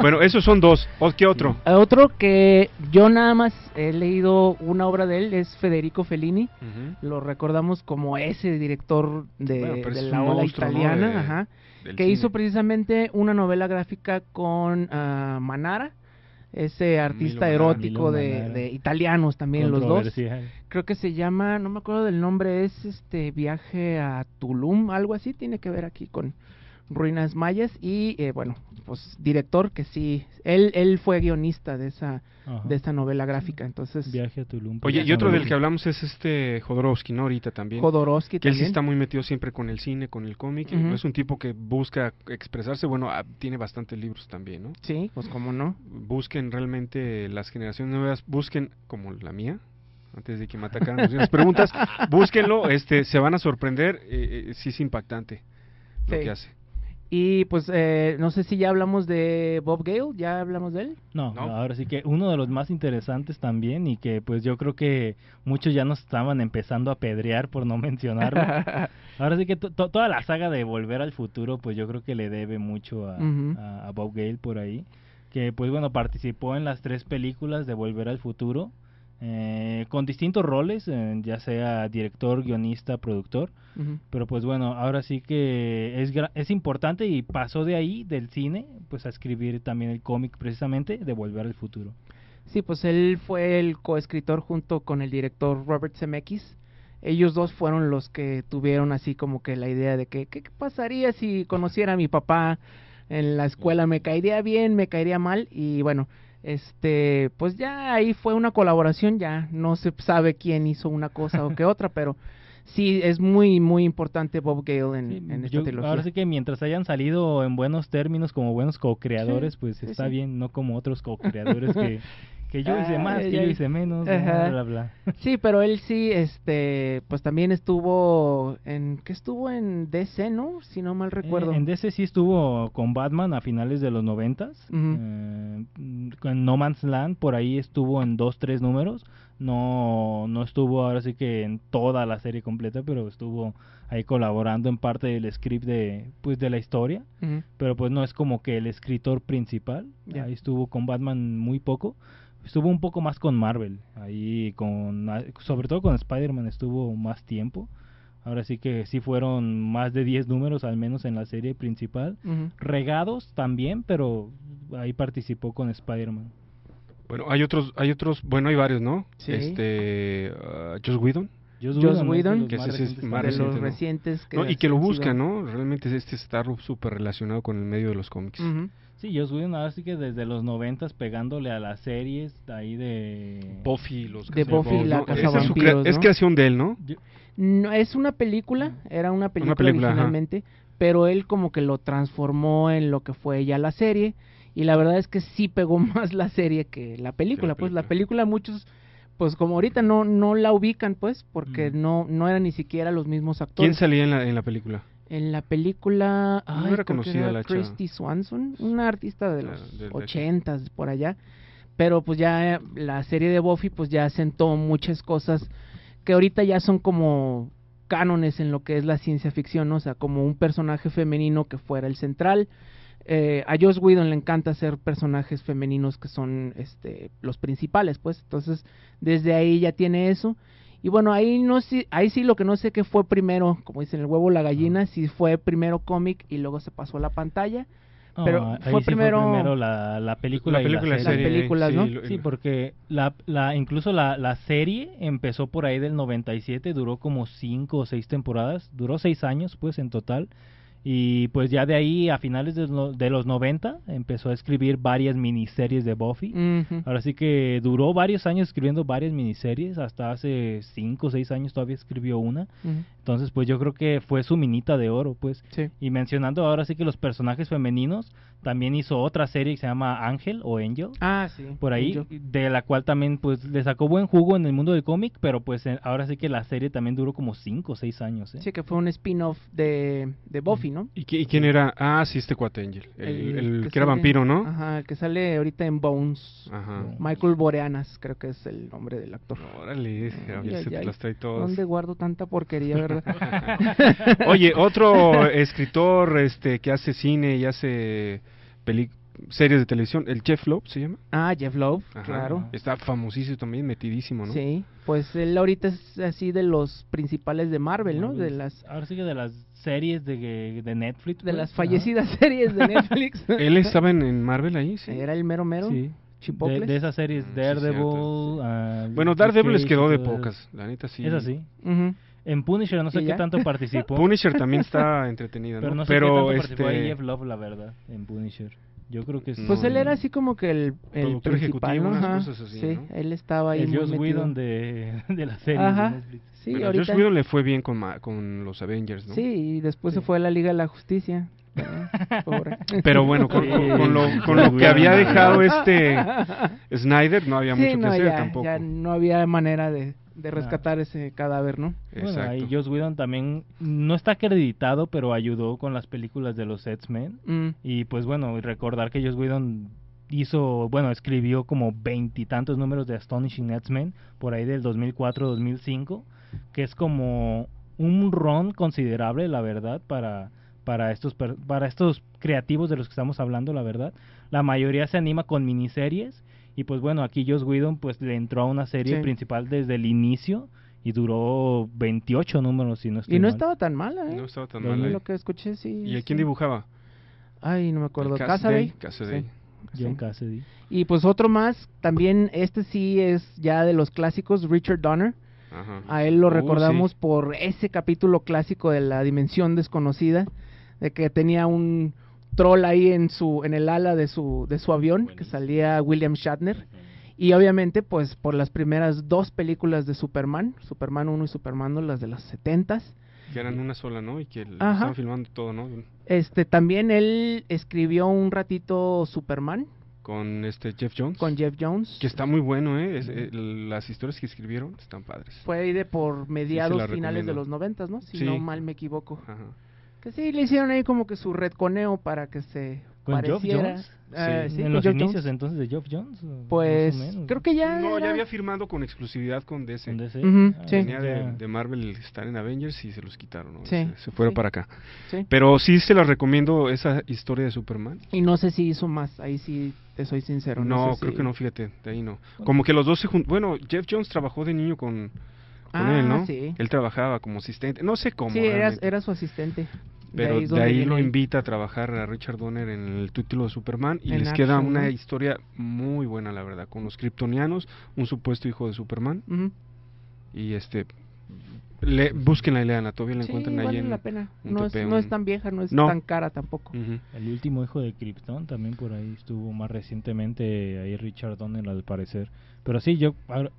Speaker 2: Bueno, esos son dos. ¿O qué otro?
Speaker 5: A Otro que yo nada más he leído una obra de él es Federico Fellini.
Speaker 2: Ujú.
Speaker 5: Lo recordamos como ese director de,
Speaker 2: Bueno,
Speaker 5: de
Speaker 2: es
Speaker 5: la ola
Speaker 2: ¿no?
Speaker 5: italiana,
Speaker 2: de-
Speaker 5: ajá, que
Speaker 2: cine.
Speaker 5: hizo precisamente una novela gráfica con ah, Manara, ese artista erótico
Speaker 3: Milo
Speaker 5: de, de italianos también los dos. Creo que se llama, no me acuerdo del nombre, es este viaje a Tulum, algo así, tiene que ver aquí con ruinas mayas y eh, bueno, pues director que sí, él él fue guionista de esa
Speaker 3: Ajá.
Speaker 5: de esta novela gráfica, entonces
Speaker 3: Viaje a Tulum.
Speaker 2: Oye, y otro del que hablamos es este Jodorowsky, ¿no? Ahorita también.
Speaker 5: Jodorowsky
Speaker 2: que él sí
Speaker 5: también.
Speaker 2: está muy metido siempre con el cine, con el cómic. Es un tipo que busca expresarse. Bueno, ah, tiene bastantes libros también, ¿no?
Speaker 5: Sí, pues cómo no.
Speaker 2: Busquen realmente las generaciones nuevas, busquen como la mía. Antes de que me atacaran las preguntas, [laughs] búsquenlo, este, se van a sorprender, eh, eh, sí es impactante lo
Speaker 5: Sí.
Speaker 2: que hace.
Speaker 5: Y pues eh, no sé si ya hablamos de Bob Gale, ya hablamos de él.
Speaker 3: No,
Speaker 2: ¿No?
Speaker 3: ahora sí que uno de los más interesantes también y que pues yo creo que muchos ya nos estaban empezando a pedrear por no [laughs] mencionarlo. [laughs] ahora sí que to- to- toda la saga de Volver al Futuro pues yo creo que le debe mucho a,
Speaker 5: Ujú.
Speaker 3: a- a Bob Gale por ahí. Que pues bueno, participó en las tres películas de Volver al Futuro eh, con distintos roles, eh, ya sea director, guionista, productor. Pero pues bueno, ahora sí que es, es importante y pasó de ahí, del cine, pues a escribir también el cómic precisamente de Volver al Futuro.
Speaker 5: Sí, pues él fue el coescritor junto con el director Robert Zemeckis. Ellos dos fueron los que tuvieron así como que la idea de que qué pasaría si conociera a mi papá en la escuela, me caería bien, me caería mal y bueno, este, pues ya ahí fue una colaboración, ya no se sabe quién hizo una cosa o qué [laughs] otra, pero sí es muy muy importante Bob Gale en,
Speaker 3: Sí,
Speaker 5: en esta
Speaker 3: yo-
Speaker 5: trilogía.
Speaker 3: ahora sí que mientras hayan salido en buenos términos como buenos co-creadores,
Speaker 5: Sí,
Speaker 3: pues está
Speaker 5: sí.
Speaker 3: bien, no como otros co-creadores que, [laughs] que yo hice más,
Speaker 5: Ay,
Speaker 3: que yo hice menos,
Speaker 5: Ajá.
Speaker 3: bla, bla, bla. [laughs]
Speaker 5: Sí, pero él sí, este, pues también estuvo en, que estuvo en DC, ¿no? Si no mal recuerdo.
Speaker 3: Eh, en DC sí estuvo con Batman a finales de los noventas.
Speaker 5: Ujú.
Speaker 3: eh, con No Man's Land por ahí estuvo en dos, tres números. No, no estuvo ahora sí que en toda la serie completa, pero estuvo ahí colaborando en parte del script de, pues, de la historia. Pero pues no es como que el escritor principal. Ahí estuvo con Batman muy poco. Estuvo un poco más con Marvel. Ahí con, sobre todo con Spider-Man estuvo más tiempo. Ahora sí que sí fueron más de 10 números al menos en la serie principal. Regados también, pero ahí participó con Spider-Man.
Speaker 2: Bueno, hay otros, hay otros, bueno, hay varios, ¿no?
Speaker 5: Sí.
Speaker 2: Este, ah, Joss Whedon,
Speaker 3: Joss.
Speaker 5: Whedon,
Speaker 2: que es
Speaker 3: recientes
Speaker 2: más
Speaker 5: de los recientes que
Speaker 2: ¿no? y que lo busca, ¿no? Realmente este está súper relacionado con el medio de los cómics.
Speaker 3: Sí, Joss Whedon ahora sí que desde los noventas pegándole a las series ahí de...
Speaker 2: Buffy, los
Speaker 5: De Buffy, la
Speaker 2: ¿no? Esa es, crea-
Speaker 5: cazavampiros,
Speaker 2: es
Speaker 5: ¿no?
Speaker 2: creación de él, ¿no?
Speaker 3: Yo-
Speaker 5: No, es una película, era una película,
Speaker 2: película, ajá.
Speaker 5: originalmente, pero él como que lo transformó en lo que fue ya la serie y la verdad es que sí pegó [laughs] más la serie que la película, pues la película muchos pues como ahorita no no la ubican pues porque
Speaker 3: Mm.
Speaker 5: no no eran ni siquiera los mismos
Speaker 2: ¿Quién
Speaker 5: actores.
Speaker 2: salía en la, en la película?
Speaker 5: En la película
Speaker 2: No
Speaker 5: ay,
Speaker 2: era
Speaker 5: creo que
Speaker 2: conocida
Speaker 5: era
Speaker 2: la.
Speaker 5: Christy Swanson, una artista de
Speaker 2: Claro,
Speaker 5: los
Speaker 2: de- de-
Speaker 5: ochentas por allá, pero pues ya la serie de Buffy pues ya sentó muchas cosas que ahorita ya son como cánones en lo que es la ciencia ficción, ¿no? o sea, como un personaje femenino que fuera el central. Eh, a Joss Whedon le encanta hacer personajes femeninos que son este los principales, pues. Entonces, desde ahí ya tiene eso. Y bueno, ahí no sé, ahí sí lo que no sé qué fue primero, como dicen el huevo o la gallina, si fue primero cómic y luego se pasó a la pantalla.
Speaker 3: No,
Speaker 5: pero fue
Speaker 3: sí
Speaker 5: primero,
Speaker 3: la, la película,
Speaker 2: La película
Speaker 3: y la serie.
Speaker 5: películas, ¿no?
Speaker 2: lo-
Speaker 3: Sí, porque la, la, incluso la, la serie empezó por ahí del 97, duró como 5 o 6 temporadas, duró 6 años pues en total. Y pues ya de ahí a finales de, lo- de los 90 empezó a escribir varias miniseries de Buffy. Ahora sí que duró varios años escribiendo varias miniseries, hasta hace 5 o 6 años todavía escribió una. Entonces pues yo creo que fue su minita de oro pues.
Speaker 5: Sí.
Speaker 3: Y mencionando ahora sí que los personajes femeninos, también hizo otra serie que se llama Ángel o Angel.
Speaker 5: Ah, sí.
Speaker 3: Por ahí,
Speaker 5: Angel.
Speaker 3: de la cual también pues le sacó buen jugo en el mundo del cómic, pero pues eh, ahora sí que la serie también duró como 5 o 6 años. ¿eh?
Speaker 5: Sí, que fue un spin-off de, de Buffy, ¿no?
Speaker 2: ¿Y, y quién era? Ah, sí, este cuate Angel. El, el que, era
Speaker 5: sale-
Speaker 2: vampiro, ¿no?
Speaker 5: Ajá, el que sale ahorita en Bones.
Speaker 2: Ajá.
Speaker 5: Michael Boreanas, creo que es el nombre del actor.
Speaker 2: Órale, Javier,
Speaker 5: Ay,
Speaker 2: se te
Speaker 5: ay,
Speaker 2: las trae todas.
Speaker 5: ¿Dónde guardo tanta porquería, verdad? [laughs]
Speaker 2: Oye, otro escritor este que hace cine y hace peli- series de televisión, el Jeff Loeb se llama.
Speaker 5: Ah, Jeff Loeb,
Speaker 2: Ajá.
Speaker 5: claro.
Speaker 2: Está famosísimo también, metidísimo, ¿no?
Speaker 5: Sí, pues él ahorita es así de los principales de Marvel, ¿no? De las
Speaker 3: Ahora sí que de las series de, de Netflix.
Speaker 5: de
Speaker 3: pues,
Speaker 5: las
Speaker 3: ajá.
Speaker 5: fallecidas series de Netflix. [laughs]
Speaker 2: Él estaba en, en Marvel ahí, sí.
Speaker 5: Era el mero mero.
Speaker 3: Sí. De,
Speaker 5: Chipocles.
Speaker 3: de esas series,
Speaker 2: Mm, sí,
Speaker 3: Daredevil.
Speaker 2: cierto,
Speaker 3: ah,
Speaker 2: Bueno, Daredevil les quedó de pocas, la neta sí.
Speaker 3: Es así.
Speaker 5: Ujú.
Speaker 3: En Punisher no sé
Speaker 5: ¿Y
Speaker 3: qué
Speaker 5: ya?
Speaker 3: tanto participó. [laughs]
Speaker 2: Punisher también está entretenida, ¿no?
Speaker 3: Pero no sé
Speaker 2: Pero,
Speaker 3: qué tanto participó ahí
Speaker 2: este,
Speaker 3: Jeff Love, la verdad, en Punisher. Yo creo que sí.
Speaker 5: Pues él era así como que el, el
Speaker 2: Productor
Speaker 5: principal,
Speaker 2: ejecutivo,
Speaker 5: ¿no?
Speaker 2: unas
Speaker 5: Ajá,
Speaker 2: cosas así,
Speaker 5: sí,
Speaker 2: ¿no?
Speaker 5: él estaba ahí
Speaker 3: el
Speaker 5: muy
Speaker 3: Joss
Speaker 5: metido.
Speaker 3: Whedon de, [laughs] de la serie
Speaker 5: Ajá.
Speaker 3: de Netflix.
Speaker 5: Sí,
Speaker 2: a
Speaker 5: ahorita.
Speaker 2: Joss Whedon le fue bien con, ma- con los Avengers, ¿no?
Speaker 5: Sí, y después se fue a la Liga de la Justicia. [laughs] Pobre.
Speaker 2: Pero bueno, con,
Speaker 3: Sí,
Speaker 2: con- con lo, con lo que había dejado
Speaker 3: ¿no?
Speaker 2: este Snyder, no había
Speaker 5: Sí,
Speaker 2: mucho
Speaker 5: no,
Speaker 2: que hacer
Speaker 5: ya,
Speaker 2: tampoco.
Speaker 5: ya no había manera de, de rescatar ese cadáver, ¿no?
Speaker 3: Bueno, ahí Joss Whedon también no está acreditado, pero ayudó con las películas de los X-Men.
Speaker 5: Mm.
Speaker 3: Y pues bueno, y recordar que Joss Whedon hizo, bueno, escribió como veintitantos números de Astonishing X-Men por ahí del 2004-2005, que es como un ron considerable, la verdad, para para estos per- para estos creativos de los que estamos hablando, la verdad. La mayoría se anima con miniseries y pues bueno, aquí Joss Whedon pues le entró a una serie
Speaker 5: Sí.
Speaker 3: principal desde el inicio y duró 28 números si no estoy
Speaker 5: Y no
Speaker 3: mal.
Speaker 5: estaba tan mala, ¿eh?
Speaker 2: No estaba tan
Speaker 3: Lo
Speaker 2: mal.
Speaker 5: Yo
Speaker 2: ahí.
Speaker 5: Lo que escuché, sí.
Speaker 2: ¿Y a
Speaker 5: sí.
Speaker 2: quién dibujaba?
Speaker 5: Ay, no me acuerdo. Sí.
Speaker 3: John
Speaker 5: Sí.
Speaker 3: Cassidy.
Speaker 5: Y pues otro más, también este sí es ya de los clásicos, Richard Donner.
Speaker 2: Ajá.
Speaker 5: A él lo recordamos
Speaker 2: sí.
Speaker 5: por ese capítulo clásico de la dimensión desconocida, de que tenía un troll ahí en su en el ala de su de su avión que salía William Shatner y obviamente pues por las primeras dos películas de Superman, Superman 1 y Superman 2, las de los 70s,
Speaker 2: Que eran una sola, ¿no? Y que estaban filmando todo, ¿no?
Speaker 5: este también él escribió un ratito Superman
Speaker 2: Con este Jeff Jones.
Speaker 5: con Jeff Jones.
Speaker 2: Que está muy bueno, ¿eh? Es- eh, las historias que escribieron están padres.
Speaker 5: Fue ahí de por mediados
Speaker 2: la
Speaker 5: finales de
Speaker 2: recomiendo.
Speaker 5: los noventas, ¿no? Si
Speaker 2: Sí.
Speaker 5: no mal me equivoco.
Speaker 2: Ajá.
Speaker 5: Que sí, le hicieron ahí como que su retconeo para que se
Speaker 3: ¿Con
Speaker 5: pareciera.
Speaker 3: Jones?
Speaker 5: Eh, sí,
Speaker 3: en los inicios
Speaker 5: Jones.
Speaker 3: entonces de Geoff Jones.
Speaker 5: Pues creo que ya.
Speaker 2: No, ya había firmado con exclusividad con DC.
Speaker 3: ¿Con DC?
Speaker 5: Ujú,
Speaker 3: Ah,
Speaker 5: sí.
Speaker 2: Venía de, de Marvel estar en Avengers y se los quitaron, ¿no?
Speaker 5: Sí,
Speaker 2: Se, se fueron
Speaker 5: sí.
Speaker 2: para acá.
Speaker 5: Sí.
Speaker 2: Pero sí se las recomiendo esa historia de Superman.
Speaker 5: Y no sé si hizo más, ahí sí te soy sincero.
Speaker 2: No,
Speaker 5: sé
Speaker 2: creo
Speaker 5: si-
Speaker 2: que no, fíjate, de ahí no. Como que los dos se juntaron. Bueno, Jeff Jones trabajó de niño con, con
Speaker 5: Ah,
Speaker 2: él, ¿no?
Speaker 5: sí.
Speaker 2: Él trabajaba como asistente. No sé cómo.
Speaker 5: Sí, era, era su asistente.
Speaker 2: Pero de ahí lo invita a trabajar a Richard Donner en el título de Superman y
Speaker 5: En
Speaker 2: les queda una historia muy buena, la verdad, con los kryptonianos, un supuesto hijo de Superman. Y este le, búsquenla y leanla, todavía la
Speaker 5: Sí,
Speaker 2: encuentran ahí
Speaker 5: vale la pena. No es, no tan vieja, no es
Speaker 2: No.
Speaker 5: tan cara tampoco.
Speaker 3: El último hijo de Krypton también por ahí estuvo más recientemente ahí Richard Donner al parecer. Pero sí, yo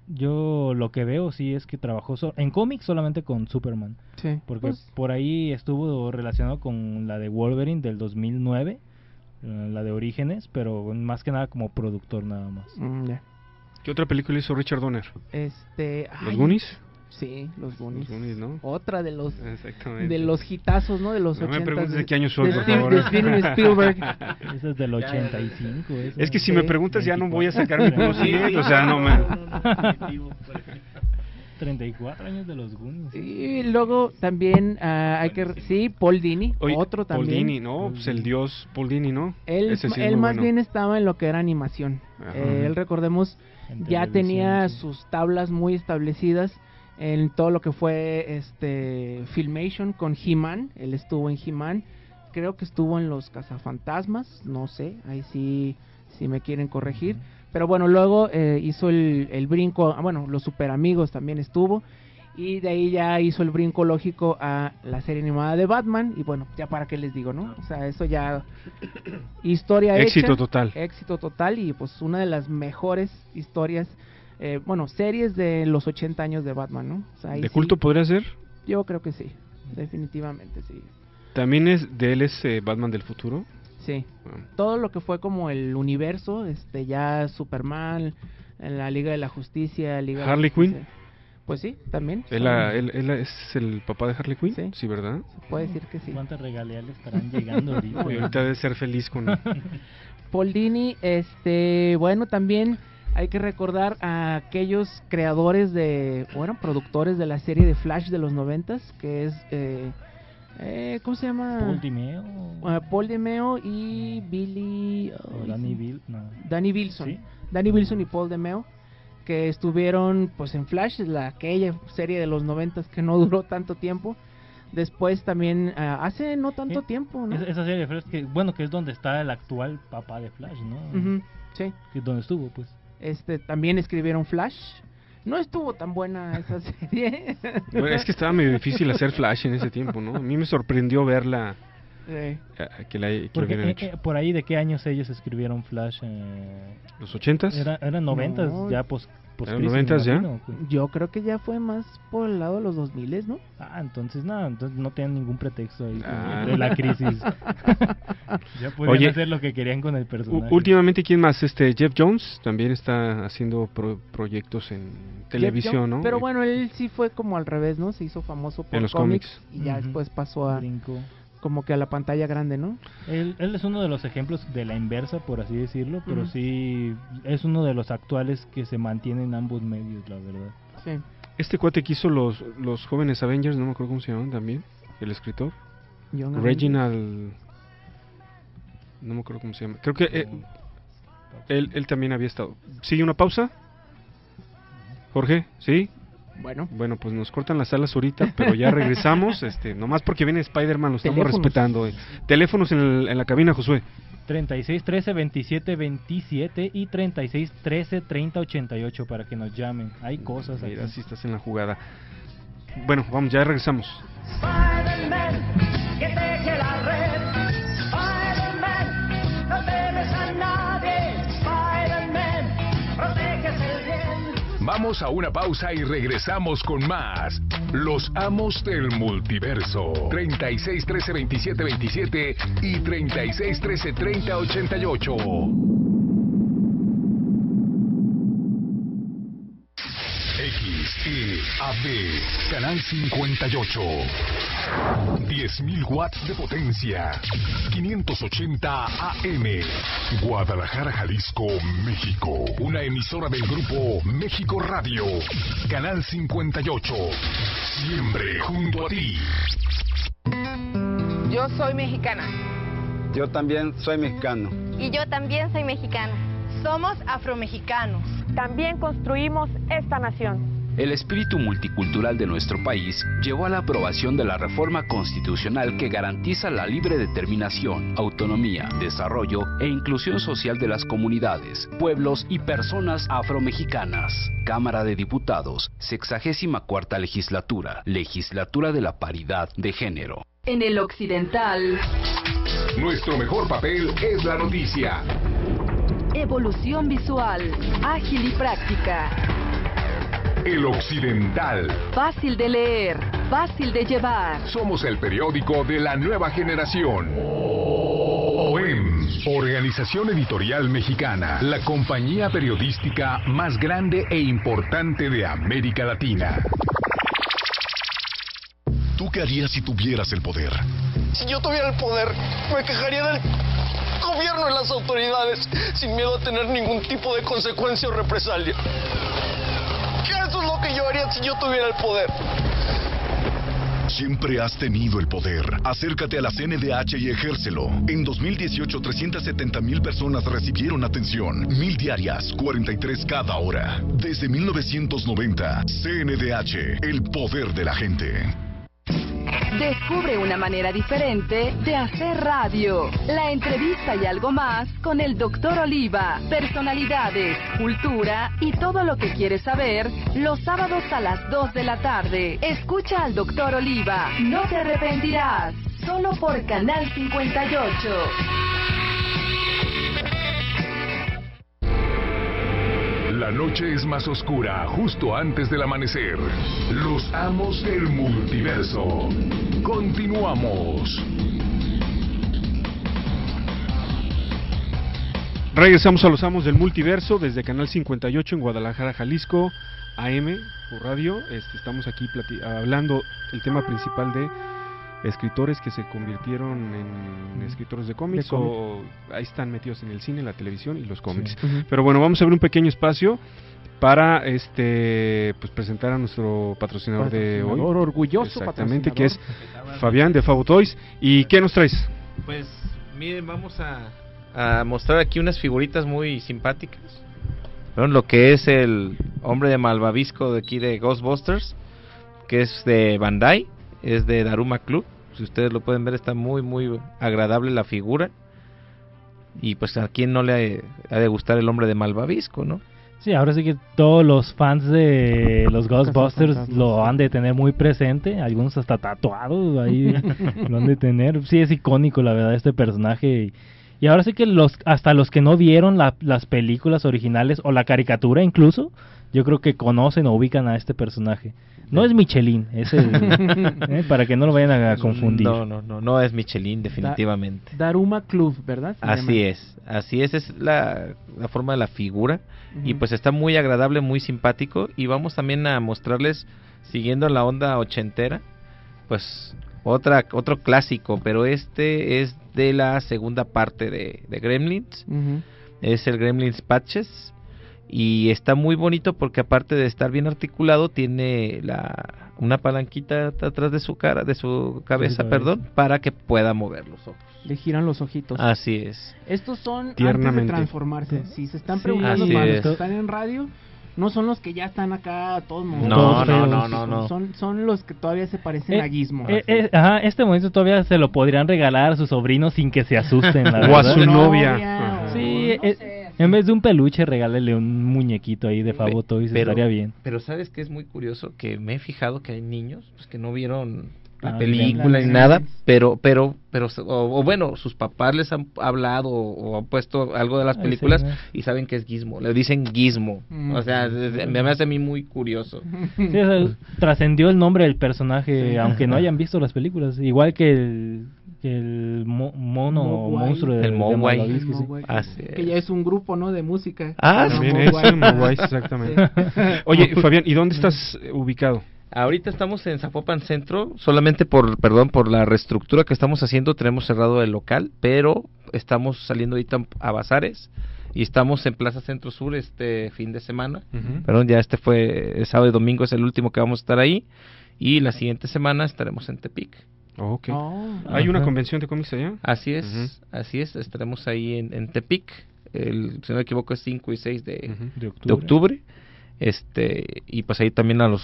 Speaker 3: yo lo que veo sí es que trabajó so- en cómics solamente con Superman.
Speaker 5: Sí.
Speaker 3: Porque
Speaker 5: Pues,
Speaker 3: por ahí estuvo relacionado con la de Wolverine del 2009, eh, la de Orígenes, pero más que nada como productor nada más.
Speaker 5: mm.
Speaker 2: ¿Qué otra película hizo Richard Donner?
Speaker 5: Este.
Speaker 2: ¿Los
Speaker 5: ay,
Speaker 2: Goonies?
Speaker 5: Sí, los Goonies.
Speaker 2: Los Goonies, ¿no?
Speaker 5: Otra de los
Speaker 2: Exactamente.
Speaker 5: de los hitazos, ¿no? De los
Speaker 2: No me
Speaker 5: 80
Speaker 2: preguntes de qué año soy,
Speaker 5: de
Speaker 2: por
Speaker 5: Steve-
Speaker 2: favor.
Speaker 5: de Steven [laughs] Spielberg.
Speaker 3: Ese es del 85. ese.
Speaker 2: Es que si me preguntas ya no voy a sacar mi [laughs] conocimiento, o sea, no me...
Speaker 3: 34 años de los Goonies.
Speaker 5: Y luego también ah, hay que sí, Paul Dini,
Speaker 2: Oye,
Speaker 5: otro
Speaker 2: Paul
Speaker 5: también.
Speaker 2: Dini, ¿no? Pues el dios Paul Dini, ¿no?
Speaker 5: Él,
Speaker 2: Ese sí
Speaker 5: él más
Speaker 2: bueno.
Speaker 5: bien estaba en lo que era animación. Eh, él recordemos
Speaker 3: En
Speaker 5: ya tenía
Speaker 3: sí.
Speaker 5: sus tablas muy establecidas en todo lo que fue este Filmation con He-Man. Él estuvo en He-Man. Creo que estuvo en los Cazafantasmas, no sé, ahí sí, si me quieren corregir. Pero bueno, luego eh, hizo el, el brinco, ah, bueno, los super amigos también estuvo. Y de ahí ya hizo el brinco lógico a la serie animada de Batman. Y bueno, ya para qué les digo, ¿no? O sea, eso ya. Historia
Speaker 2: Éxito
Speaker 5: hecha,
Speaker 2: total.
Speaker 5: Éxito total. Y pues una de las mejores historias, eh, bueno, series de los 80 años de Batman, ¿no? O sea,
Speaker 2: ¿De
Speaker 5: sí,
Speaker 2: culto podría ser?
Speaker 5: Yo creo que sí. Definitivamente sí.
Speaker 2: También es de él es eh, Batman del futuro.
Speaker 5: Sí. Todo lo que fue como el universo, este ya Superman, en la Liga de la Justicia, Liga de la
Speaker 2: Harley. Quinn.
Speaker 5: Pues sí, también.
Speaker 2: ¿Él, él- él es el papá de Harley Quinn? Sí, ¿verdad?
Speaker 5: Se puede decir que sí.
Speaker 3: ¿Cuántas regalías le estarán llegando ahorita?
Speaker 2: Y [laughs] ahorita debe ser feliz con... [laughs]
Speaker 5: Paul Dini, este, bueno, también hay que recordar a aquellos creadores de, bueno, productores de la serie de Flash de los noventas, que es, eh, eh, ¿cómo se llama?
Speaker 3: Paul Dimeo.
Speaker 5: Eh, Paul Demeo y Billy...
Speaker 3: Danny. Bill, no.
Speaker 5: Danny Wilson.
Speaker 3: ¿Sí?
Speaker 5: Danny Wilson y Paul Demeo, que estuvieron pues en Flash, la, aquella serie de los noventas que no [laughs] duró tanto tiempo. Después también, ah, hace no tanto
Speaker 3: Eh,
Speaker 5: tiempo, ¿no?
Speaker 3: Esa, serie de Flash que, bueno, que es donde está el actual papá de Flash, ¿no?
Speaker 5: Sí.
Speaker 3: Que es donde estuvo, pues.
Speaker 5: Este, también escribieron Flash. No estuvo tan buena esa [laughs] serie.
Speaker 2: Bueno, es que estaba medio difícil hacer Flash en ese tiempo, ¿no? A mí me sorprendió verla...
Speaker 5: Sí.
Speaker 2: eh, que la, que
Speaker 3: Porque, eh,
Speaker 2: hecho.
Speaker 3: eh, por ahí, ¿de qué años ellos escribieron Flash? Eh,
Speaker 2: ¿Los ochentas?
Speaker 3: Era, eran noventas,
Speaker 5: No.
Speaker 3: ya pos, pos
Speaker 2: ¿Eran
Speaker 3: crisis, me
Speaker 2: noventas ya?
Speaker 3: imagino, pues.
Speaker 5: Yo creo que ya fue más por el lado de los 2000, ¿no?
Speaker 3: Ah, entonces nada, entonces no tenían ningún pretexto ahí
Speaker 2: Ah.
Speaker 3: de la crisis. [laughs] [laughs] ya podían
Speaker 2: Oye,
Speaker 3: hacer lo que querían con el personaje.
Speaker 2: últimamente, ¿quién más? Este Jeff Jones también está haciendo pro- proyectos en televisión,
Speaker 5: Jones,
Speaker 2: ¿no?
Speaker 5: Pero bueno, él sí fue como al revés, ¿no? Se hizo famoso por
Speaker 2: En los
Speaker 5: cómics,
Speaker 2: cómics.
Speaker 5: y ya después pasó a
Speaker 3: Brincó.
Speaker 5: Como que a la pantalla grande, ¿no?
Speaker 3: Él, él es uno de los ejemplos de la inversa, por así decirlo, pero
Speaker 5: Ujú.
Speaker 3: sí es uno de los actuales que se mantiene en ambos medios, la verdad.
Speaker 5: Sí.
Speaker 2: Este cuate que hizo los, los jóvenes Avengers, no me acuerdo cómo se llaman también, el escritor.
Speaker 5: Young Avengers.
Speaker 2: Reginald... No me acuerdo cómo se llama. Creo que eh, él, él también había estado. ¿Sigue una pausa? Jorge, ¿sí?
Speaker 5: Bueno.
Speaker 2: Bueno, pues nos cortan las alas ahorita, pero ya regresamos. [laughs] este Nomás porque viene Spider-Man, lo estamos
Speaker 5: Teléfonos.
Speaker 2: respetando. eh. Teléfonos en, el- en la cabina, Josué.
Speaker 3: 36 13 27 27 y 36 13 30 88 para que nos llamen. Hay cosas aquí.
Speaker 2: Mira, si estás en la jugada. Bueno, vamos, ya regresamos.
Speaker 1: Vamos a una pausa y regresamos con más. Los amos del multiverso. 36 13 27 27 y 36 13 30 88. XEAB, Canal 58. 10.000 watts de potencia. 580 AM. Guadalajara, Jalisco, México. Una emisora del grupo México Radio. Canal 58. Siempre junto a ti.
Speaker 10: Yo soy mexicana.
Speaker 11: Yo también soy mexicano.
Speaker 12: Y yo también soy mexicana. Somos afromexicanos.
Speaker 10: También construimos esta nación.
Speaker 13: El espíritu multicultural de nuestro país llevó a la aprobación de la reforma constitucional que garantiza la libre determinación, autonomía, desarrollo e inclusión social de las comunidades, pueblos y personas afromexicanas. Cámara de Diputados, 64 legislatura, legislatura de la paridad de género.
Speaker 9: En el occidental,
Speaker 1: Nuestro mejor papel es la noticia.
Speaker 9: evolución visual, ágil y práctica,
Speaker 1: El Occidental.
Speaker 9: fácil de leer, fácil de llevar.
Speaker 1: Somos el periódico de la nueva generación. OEM, Organización Editorial Mexicana, la compañía periodística más grande e importante de América Latina.
Speaker 14: ¿Tú qué harías si tuvieras el poder?
Speaker 15: Si yo tuviera el poder, me quejaría del gobierno y las autoridades sin miedo a tener ningún tipo de consecuencia o represalia. Eso es lo que yo haría si yo tuviera el poder.
Speaker 14: Siempre has tenido el poder. Acércate a la CNDH y ejércelo. En 2018, 370 mil personas recibieron atención. Mil diarias, 43 cada hora. Desde 1990, CNDH, el poder de la gente.
Speaker 9: Descubre una manera diferente de hacer radio. La entrevista y algo más con el Dr. Oliva. Personalidades, cultura y todo lo que quieres saber los sábados a las 2 de la tarde. Escucha al Dr. Oliva. No te arrepentirás. Solo por Canal 58.
Speaker 1: La noche es más oscura justo antes del amanecer. Los amos del multiverso. Continuamos.
Speaker 2: Regresamos a los amos del multiverso desde Canal 58 en Guadalajara, Jalisco, AM por radio. Este, estamos aquí hablando el tema principal de escritores que se convirtieron en escritores de cómics
Speaker 5: De
Speaker 2: o ahí están metidos en el cine, la televisión y los cómics.
Speaker 5: Sí.
Speaker 2: Pero bueno, vamos a abrir un pequeño espacio para este pues presentar a nuestro patrocinador, de hoy.
Speaker 5: Orgulloso
Speaker 2: Exactamente, que es. Fabián de Fabo Toys. ¿Y qué nos traes?
Speaker 16: Pues miren, vamos a, a mostrar aquí unas figuritas muy simpáticas. ¿Vieron Lo que es el hombre de malvavisco de aquí de Ghostbusters, que es de Bandai, es de Daruma Club. Si ustedes lo pueden ver, está muy, muy agradable la figura. Y pues a quien no le ha de gustar el hombre de malvavisco, ¿no?
Speaker 3: Sí, ahora sí que todos los fans de los Ghostbusters [laughs] lo han de tener muy presente, algunos hasta tatuados ahí [laughs] lo han de tener. Sí, es icónico la verdad este personaje. Y, y ahora sí que los hasta los que no vieron la- las películas originales o la caricatura incluso, yo creo que conocen o ubican a este personaje. No es Michelin, es el, [laughs] eh, para que no lo vayan a confundir.
Speaker 16: No, no, no, no es Michelin, definitivamente.
Speaker 5: Daruma Club, ¿verdad? Se llama.
Speaker 16: Así es, así es, es la, la forma de la figura y pues está muy agradable, muy simpático y vamos también a mostrarles, siguiendo la onda ochentera, pues otra otro clásico, pero este es de la segunda parte de, de Gremlins, es el Gremlins Patches y está muy bonito porque aparte de estar bien articulado tiene la una palanquita atrás de su cara, de su cabeza, perdón, para que pueda mover los ojos.
Speaker 5: Le giran los ojitos.
Speaker 16: Así es.
Speaker 5: Estos son antes de
Speaker 16: Tiernamente.
Speaker 5: transformarse. Si se están
Speaker 16: Sí,
Speaker 5: preguntando
Speaker 16: así
Speaker 5: para los que están en radio, no son los que ya están acá todos
Speaker 16: No,
Speaker 5: montados,
Speaker 16: no,
Speaker 5: feos.
Speaker 16: no, no, no.
Speaker 5: Son, son los que todavía se parecen
Speaker 3: Eh,
Speaker 5: a Gizmo.
Speaker 3: eh, eh, ajá, este momento todavía se lo podrían regalar a sus sobrinos sin que se asusten. la [laughs]
Speaker 2: O a su novia. Ajá.
Speaker 3: Sí, eh, en vez de un peluche, regálele un muñequito ahí de Fabo Toys,
Speaker 16: pero,
Speaker 3: estaría bien.
Speaker 16: Pero sabes que es muy curioso que me he fijado que hay niños pues, que no vieron la
Speaker 3: Ah,
Speaker 16: película ni nada, pero pero pero o, o bueno, sus papás les han hablado o, o han puesto algo de las
Speaker 3: Ay,
Speaker 16: películas y saben que es Gizmo, le dicen Gizmo.
Speaker 3: Mm.
Speaker 16: O sea, me hace a mí muy curioso. [laughs]
Speaker 3: Sí, o sea, trascendió el nombre del personaje, aunque no hayan visto las películas. Igual que el, el mo- mono o monstruo de,
Speaker 16: El
Speaker 3: de
Speaker 16: Mogwai.
Speaker 3: Sí.
Speaker 5: Que ya es un grupo, ¿no? De música.
Speaker 16: Ah,
Speaker 2: También es Mogwai, exactamente.
Speaker 5: Sí.
Speaker 2: Oye, Fabián, ¿y dónde estás ubicado?
Speaker 16: Ahorita estamos en Zapopan Centro, solamente por, perdón, por la reestructura que estamos haciendo, tenemos cerrado el local, pero estamos saliendo ahorita a Bazares y estamos en Plaza Centro Sur este fin de semana.
Speaker 2: Ujú.
Speaker 16: Perdón, ya este fue el sábado y domingo, es el último que vamos a estar ahí. Y la siguiente semana estaremos en Tepic.
Speaker 2: Ok.
Speaker 5: Oh,
Speaker 2: ¿Hay una
Speaker 16: Ajá.
Speaker 2: convención de cómics allá?
Speaker 16: Así es,
Speaker 2: Ujú.
Speaker 16: así es, estaremos ahí en, en Tepic. El, si no me equivoco es 5 y 6 de.
Speaker 3: De
Speaker 16: de octubre. Este, y pues ahí también a los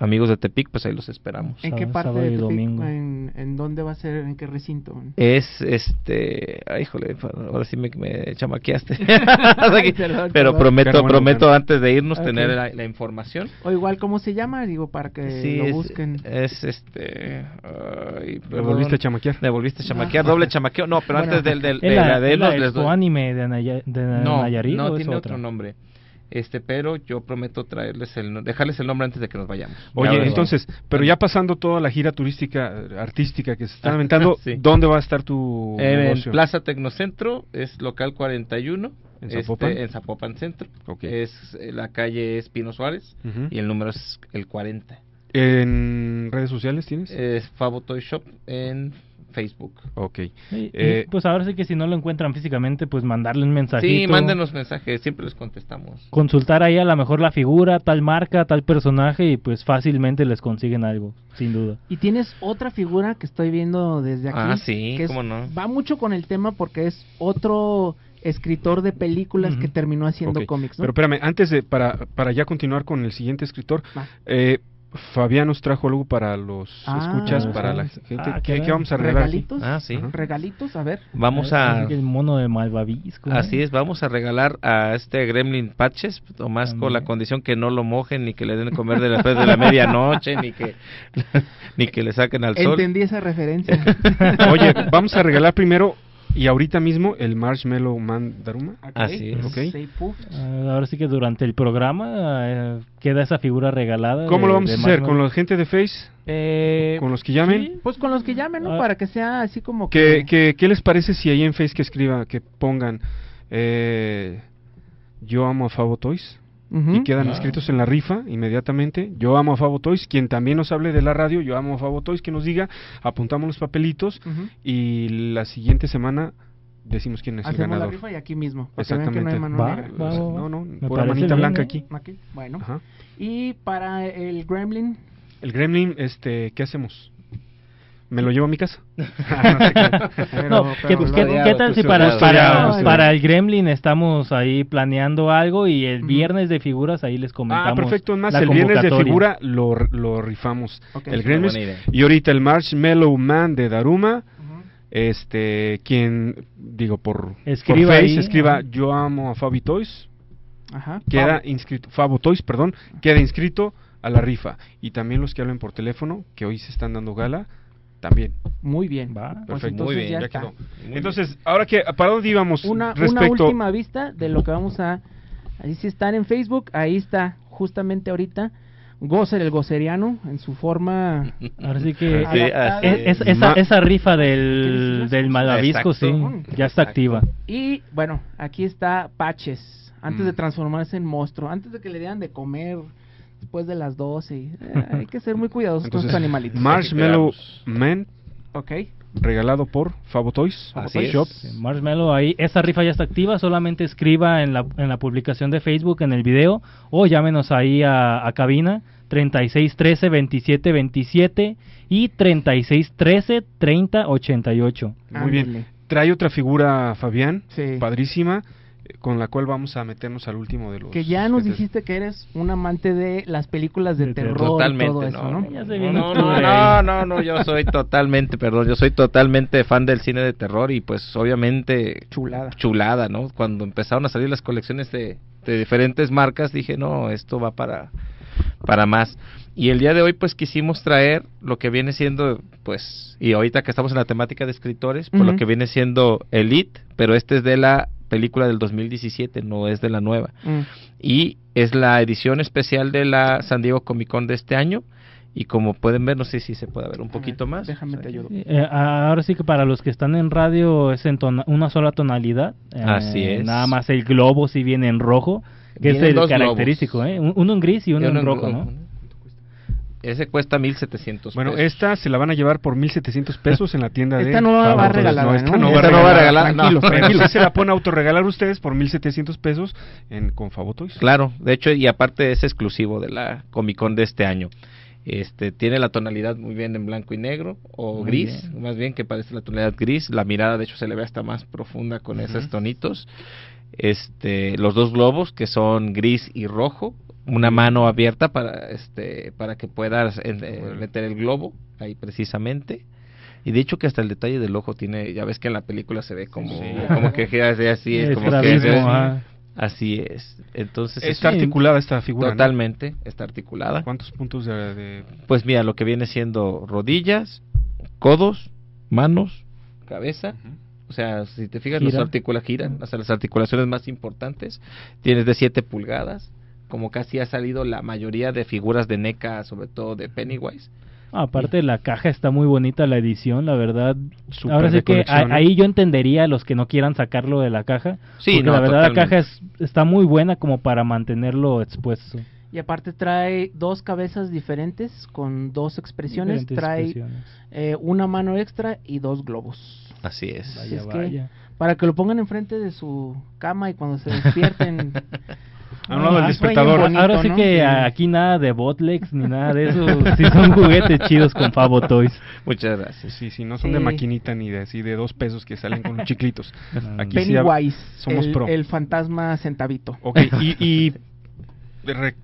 Speaker 16: amigos de Tepic, pues ahí los esperamos.
Speaker 5: ¿En qué parte de
Speaker 3: y
Speaker 5: Tepic?
Speaker 3: domingo.
Speaker 5: ¿En, en dónde va a ser? ¿En qué recinto?
Speaker 16: Es este, ay, híjole, ahora sí me, me chamaqueaste. [laughs] [laughs] Pero prometo,
Speaker 2: bueno,
Speaker 16: prometo
Speaker 2: bueno.
Speaker 16: antes de irnos tener la, la información.
Speaker 5: O igual, ¿cómo se llama? Digo, para que
Speaker 16: Sí,
Speaker 5: lo
Speaker 16: es,
Speaker 5: busquen.
Speaker 16: es este. ay,
Speaker 2: ¿Me volviste a chamaquear?
Speaker 16: Me volviste a chamaquear, doble chamaqueo. No, pero
Speaker 5: Bueno,
Speaker 16: antes del, del,
Speaker 3: ¿Es
Speaker 16: de
Speaker 3: la,
Speaker 16: de
Speaker 3: la
Speaker 16: doy-
Speaker 3: Anime de, Naya- de
Speaker 16: No,
Speaker 3: Nayarit
Speaker 16: no
Speaker 3: o es
Speaker 16: tiene otro nombre. Este, pero yo prometo traerles el, dejarles el nombre antes de que nos vayamos.
Speaker 2: Oye,
Speaker 16: Ya,
Speaker 2: entonces, pero ya pasando toda la gira turística eh, artística que se está [laughs] aventando,
Speaker 16: Sí.
Speaker 2: ¿dónde va a estar tu
Speaker 16: en
Speaker 2: negocio?
Speaker 16: Plaza Tecnocentro es local 41
Speaker 2: ¿En
Speaker 16: este,
Speaker 2: Zapopan?
Speaker 16: en Zapopan Centro
Speaker 2: Ok.
Speaker 16: es eh, la calle es Pino Suárez y el número es el 40
Speaker 2: ¿En redes sociales tienes?
Speaker 16: es Favo Toy Shop en Facebook
Speaker 2: ok.
Speaker 3: Sí,
Speaker 2: Eh,
Speaker 3: pues ahora sí que si no lo encuentran físicamente, pues mandarle un mensajito.
Speaker 16: sí mándenos mensajes siempre les contestamos
Speaker 3: Consultar ahí a lo mejor la figura, tal marca, tal personaje y pues fácilmente les consiguen algo, sin duda.
Speaker 5: Y tienes otra figura que estoy viendo desde aquí.
Speaker 16: Ah, sí,
Speaker 5: que es-
Speaker 16: cómo no.
Speaker 5: Va mucho con el tema porque es otro escritor de películas que
Speaker 3: Ujú.
Speaker 5: terminó haciendo
Speaker 2: ok.
Speaker 5: cómics, ¿no?
Speaker 2: Pero espérame, antes de, para, para ya continuar con el siguiente escritor, eh, Fabián nos trajo algo para los
Speaker 5: Ah,
Speaker 2: escuchas,
Speaker 3: sí.
Speaker 2: para la
Speaker 3: Ah,
Speaker 2: gente.
Speaker 3: qué
Speaker 2: ¿Qué,
Speaker 3: bien.
Speaker 2: qué vamos a regalar?
Speaker 16: ah sí.
Speaker 5: ¿Regalitos? A ver.
Speaker 16: vamos a
Speaker 3: el mono de Malvavisco. ¿no?
Speaker 16: Así es, vamos a regalar a este Gremlin Patches, nomás con la condición que no lo mojen, ni que le den de comer de después de la medianoche, ni que [laughs] ni que le saquen al sol.
Speaker 5: Entendí esa referencia. [laughs]
Speaker 2: Oye, vamos a regalar primero y ahorita mismo el Marshmallow Man Daruma.
Speaker 16: Así es.
Speaker 2: Ok.
Speaker 5: Stay puft.
Speaker 3: Ah, ahora sí que durante el programa eh, queda esa figura regalada.
Speaker 2: ¿Cómo
Speaker 3: de-
Speaker 2: lo vamos a hacer? ¿Con la gente de Face?
Speaker 5: Eh,
Speaker 2: ¿Con los que llamen?
Speaker 3: sí.
Speaker 5: Pues con los que llamen, ¿no?
Speaker 3: Ah.
Speaker 5: Para que sea así como
Speaker 2: ¿Qué,
Speaker 5: que...
Speaker 2: qué, qué les parece si ahí en Face que escriba, que pongan eh, Yo amo a Fabo Toys.
Speaker 5: Ujú.
Speaker 2: Y quedan
Speaker 5: Ah.
Speaker 2: inscritos en la rifa inmediatamente. Yo amo a Fabo Toys. Quien también nos hable de la radio, yo amo a Fabo Toys, que nos diga, apuntamos los papelitos
Speaker 5: Ujú.
Speaker 2: y la siguiente semana decimos quién es el
Speaker 5: Hacemos la
Speaker 2: ganador.
Speaker 5: rifa y aquí mismo. para que vean que no hay
Speaker 2: Exactamente.
Speaker 5: mano negra.
Speaker 2: Va, va, va. No, no,
Speaker 3: Me
Speaker 2: pura manita
Speaker 3: bien,
Speaker 2: blanca
Speaker 3: ¿eh?
Speaker 2: aquí.
Speaker 5: Aquí, Bueno.
Speaker 2: Ajá.
Speaker 5: Y para el Gremlin,
Speaker 2: El Gremlin, este, ¿qué hacemos? ¿Me lo llevo a mi casa? Ah, [laughs] no sé qué.
Speaker 3: No, ¿qué, qué- qué tal si para, para, para el Gremlin estamos ahí planeando algo y el viernes de figuras ahí les comentamos?
Speaker 2: Ah, perfecto. Es más, el viernes de figura lo, lo rifamos. El Gremlin. Y ahorita el Marshmallow Man de Daruma. Este, quien, digo, por,
Speaker 3: Escriba
Speaker 2: por Face,
Speaker 3: ahí,
Speaker 2: escriba. Yo amo a Fabi Toys.
Speaker 5: Ajá.
Speaker 2: Queda
Speaker 5: Fabo.
Speaker 2: inscrito, Fabo Toys, perdón, queda inscrito a la rifa. Y también los que hablen por teléfono, que hoy se están dando gala, también.
Speaker 5: muy bien. Pues
Speaker 2: Perfecto.
Speaker 5: entonces
Speaker 2: Muy bien,
Speaker 5: ya
Speaker 2: ya
Speaker 5: está.
Speaker 2: Entonces, ahora que, ¿para dónde íbamos?
Speaker 5: Una, una última vista de lo que vamos a... Ahí si están en Facebook, ahí está justamente ahorita Gozer el Goceriano en su forma... [laughs]
Speaker 3: Ahora sí que es- es- esa, esa rifa del, del malvavisco, sí,
Speaker 5: Exacto.
Speaker 3: ya está activa.
Speaker 5: Y bueno, aquí está Paches, antes
Speaker 2: Mm.
Speaker 5: de transformarse en monstruo, antes de que le dieran de comer después de las 12. y, eh, hay que ser muy cuidadosos con
Speaker 2: Entonces,
Speaker 5: estos animalitos.
Speaker 2: Marshmallow Man,
Speaker 5: Ok.
Speaker 2: regalado por Fabo Toys.
Speaker 3: Así
Speaker 2: Toys
Speaker 3: es.
Speaker 2: Shop.
Speaker 3: Marshmallow ahí, esa rifa ya está activa, solamente escriba en la, en la publicación de Facebook, en el video, o llámenos ahí a, a cabina 3613 27 27 y 3613 30 88.
Speaker 2: Muy bien. Trae otra figura, Fabián,
Speaker 5: Sí.
Speaker 2: padrísima, con la cual vamos a meternos al último de los...
Speaker 5: Que ya nos dijiste que eres un amante de las películas de, terror y
Speaker 16: Totalmente,
Speaker 5: todo eso, ¿no?
Speaker 16: no, no, no, no, no, no, yo soy totalmente, perdón, yo soy totalmente fan del cine de terror y pues obviamente
Speaker 5: chulada,
Speaker 16: chulada, ¿no? Cuando empezaron a salir las colecciones de, de diferentes marcas dije no, esto va para para más. Y el día de hoy pues quisimos traer lo que viene siendo pues y ahorita que estamos en la temática de escritores, pues lo que viene siendo Elite, pero este es de la película del 2017, no es de la nueva
Speaker 5: Mm.
Speaker 16: y es la edición especial de la San Diego Comic Con de este año y como pueden ver no sé si se puede ver un poquito más
Speaker 5: Déjame te ayudo.
Speaker 3: Eh, ahora sí que para los que están en radio es en tona- una sola tonalidad. eh,
Speaker 16: Así es.
Speaker 3: Nada más el globo si viene en rojo, que
Speaker 16: Vienen
Speaker 3: es el característico, ¿eh? Un- Uno en gris y uno
Speaker 16: Y uno
Speaker 3: en rojo, ¿no?
Speaker 16: Ese cuesta 1700
Speaker 2: Bueno,
Speaker 16: pesos.
Speaker 2: esta se la van a llevar por 1700 pesos en la tienda de...
Speaker 5: Esta no va- regalada,
Speaker 2: esta
Speaker 5: ¿no?
Speaker 2: no,
Speaker 16: Esta
Speaker 2: va
Speaker 16: no va no.
Speaker 2: tranquilos. Sí se la pueden autorregalar ustedes por 1700 pesos en, con Fabo Toys.
Speaker 16: Claro, de hecho y aparte es exclusivo de la Comic Con de este año. Este tiene la tonalidad muy bien en blanco y negro o
Speaker 3: Muy
Speaker 16: gris,
Speaker 3: bien.
Speaker 16: más bien que parece la tonalidad gris. La mirada de hecho se le ve hasta más profunda con esos tonitos. Este, los dos globos que son gris y rojo, una mano abierta para este para que puedas eh, eh, meter el globo ahí precisamente. Y de hecho que hasta el detalle del ojo tiene, ya ves que en la película se ve como,
Speaker 2: Sí.
Speaker 16: como que gira así, así es, como que. Así es. Entonces
Speaker 2: Está articulada esta figura, ¿no?
Speaker 16: Totalmente, está articulada.
Speaker 2: ¿Cuántos puntos de...? de-
Speaker 16: Pues mira, lo que viene siendo rodillas, codos, manos, cabeza. O sea, si te fijas, las
Speaker 3: Gira.
Speaker 16: articula giran, o sea, las articulaciones más importantes. Tienes de 7 pulgadas, como casi ha salido la mayoría de figuras de NECA, sobre todo de Pennywise.
Speaker 3: Aparte la caja está muy bonita la edición, la verdad. Ahora sí que a-
Speaker 2: ¿eh?
Speaker 3: ahí yo entendería a los que no quieran sacarlo de la caja.
Speaker 16: Sí,
Speaker 3: porque
Speaker 16: no,
Speaker 3: la verdad la caja es, está muy buena como para mantenerlo expuesto.
Speaker 5: Y aparte trae dos cabezas diferentes con dos expresiones.
Speaker 3: Diferentes
Speaker 5: trae
Speaker 3: expresiones.
Speaker 5: eh, una mano extra y dos globos.
Speaker 16: Así es.
Speaker 5: Así
Speaker 3: Vaya,
Speaker 5: es que para que lo pongan enfrente de su cama y cuando se despierten. [laughs]
Speaker 2: A un lado del
Speaker 5: ah,
Speaker 2: despertador.
Speaker 5: sueñen bonito,
Speaker 3: Ahora sí
Speaker 5: ¿no?
Speaker 3: que aquí nada de botlegs ni nada de eso. sí son juguetes chidos con Fabo Toys.
Speaker 16: Muchas gracias.
Speaker 2: Sí, sí, no son de
Speaker 5: Sí.
Speaker 2: maquinita ni de así de dos pesos que salen con los [laughs] chiclitos. Aquí sí
Speaker 5: Pennywise,
Speaker 2: somos
Speaker 5: el,
Speaker 2: pro.
Speaker 5: el fantasma centavito.
Speaker 2: Ok, y, y [laughs] re-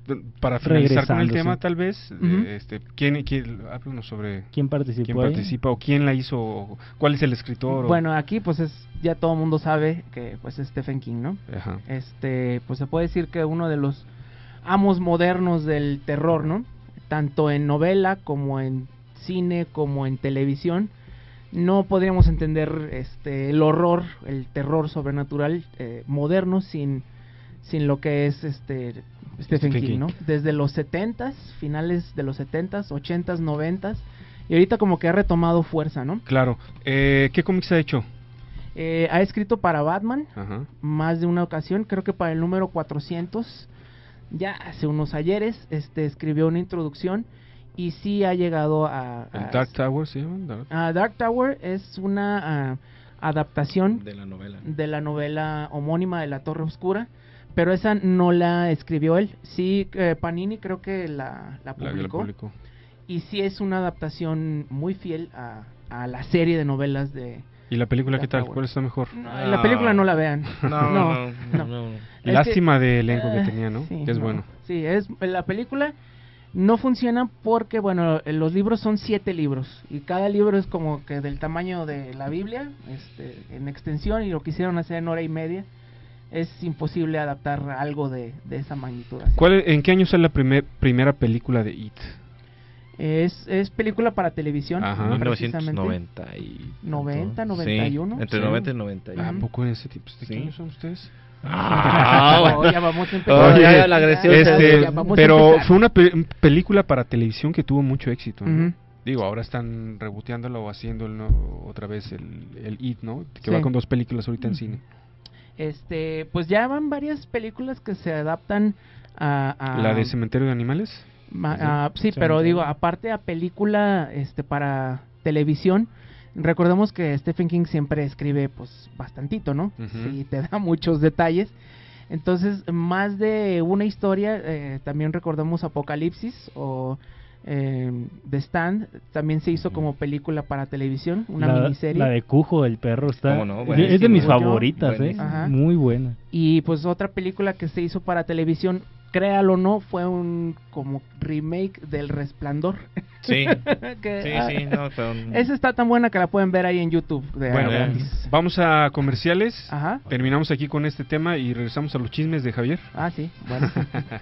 Speaker 2: para finalizar con el tema, tal vez, este, ¿quién, quién, háblanos sobre
Speaker 3: ¿Quién participó
Speaker 2: quién
Speaker 3: ahí?
Speaker 2: participa o quién la hizo, o cuál es el escritor. o-
Speaker 5: Bueno, aquí pues es ya todo el mundo sabe que pues es Stephen King, ¿no?
Speaker 2: Ajá.
Speaker 5: Este, pues se puede decir que uno de los amos modernos del terror, ¿no? Tanto en novela como en cine como en televisión. No podríamos entender este el horror, el terror sobrenatural eh, moderno sin sin lo que es este Stephen,
Speaker 2: Stephen
Speaker 5: King,
Speaker 2: King.
Speaker 5: ¿no? Desde los 70s, finales de los 70s, 80s, 90s y ahorita como que ha retomado fuerza, ¿no?
Speaker 2: Claro. Eh, ¿Qué cómics ha hecho?
Speaker 5: Eh, ha escrito para Batman
Speaker 2: Ajá.
Speaker 5: más de una ocasión, creo que para el número 400, ya hace unos ayeres, este, escribió una introducción y sí ha llegado a...
Speaker 2: Dark Tower se llama. Dark-
Speaker 5: a Dark Tower es una ah, adaptación
Speaker 16: De la novela.
Speaker 5: de la novela homónima de La Torre Oscura, pero esa no la escribió él. Sí, eh, Panini creo que la, la
Speaker 2: La que la
Speaker 5: publicó. Y sí es una adaptación muy fiel a, a la serie de novelas de...
Speaker 2: ¿Y la película qué tal? ¿Cuál está mejor?
Speaker 5: La película no la vean.
Speaker 16: No, [laughs] no, no,
Speaker 5: no.
Speaker 16: no.
Speaker 5: Es
Speaker 2: Lástima
Speaker 5: que-
Speaker 2: de elenco que [laughs] tenía, ¿no?
Speaker 5: sí,
Speaker 2: que es
Speaker 5: no.
Speaker 2: bueno.
Speaker 5: Sí, es la película no funciona porque bueno, los libros son siete libros y cada libro es como que del tamaño de la Biblia, este, en extensión y lo quisieron hacer en hora y media. Es imposible adaptar algo de, de esa magnitud. así.
Speaker 2: ¿Cuál, ¿En qué año sale la primer, primera película de It?
Speaker 5: Es, es película para televisión.
Speaker 2: Ajá.
Speaker 5: precisamente.
Speaker 16: 1990 y...
Speaker 5: 90,
Speaker 16: Sí,
Speaker 5: 91.
Speaker 16: entre
Speaker 5: Sí.
Speaker 16: 90 y 91.
Speaker 2: ¿A poco en ese tiempo? ¿De qué
Speaker 16: Sí.
Speaker 2: años son ustedes?
Speaker 16: Ah, [laughs]
Speaker 5: No, ya vamos a empezar.
Speaker 16: Oye,
Speaker 5: Ya,
Speaker 16: la agresión se-
Speaker 2: este,
Speaker 5: ya vamos a
Speaker 2: pero
Speaker 5: empezar.
Speaker 2: fue una pe- película para televisión que tuvo mucho éxito. ¿no?
Speaker 5: Ujú.
Speaker 2: Digo, ahora están reboteándola o haciendo otra vez el, el It, ¿no? Que
Speaker 5: Sí.
Speaker 2: va con dos películas ahorita en cine.
Speaker 5: Este, pues ya van varias películas que se adaptan a... a-
Speaker 2: ¿La de Cementerio de Animales?
Speaker 5: Ah, sí,
Speaker 2: Sí,
Speaker 5: pero digo, aparte a película este para televisión, recordemos que Stephen King siempre escribe pues bastantito, ¿no?
Speaker 2: Ujú.
Speaker 5: Sí, te da [laughs] muchos detalles. Entonces, más de una historia, eh, también recordemos Apocalipsis o eh, The Stand, también se hizo como película para televisión, una
Speaker 3: la,
Speaker 5: miniserie.
Speaker 3: la de Cujo, el perro, está.
Speaker 16: ¿Cómo no?
Speaker 3: es de- mis favoritas, ¿eh? Muy buena.
Speaker 5: Y pues otra película que se hizo para televisión, créalo o no, fue un como remake del Resplandor.
Speaker 16: Sí. [laughs]
Speaker 5: Que,
Speaker 16: Sí,
Speaker 5: ah,
Speaker 16: sí, no,
Speaker 5: Esa está tan buena que la pueden ver ahí en YouTube. De
Speaker 2: Bueno,
Speaker 5: gratis.
Speaker 2: vamos a comerciales.
Speaker 5: Ajá.
Speaker 2: Terminamos aquí con este tema y regresamos a los chismes de Javier.
Speaker 5: Ah, sí, bueno.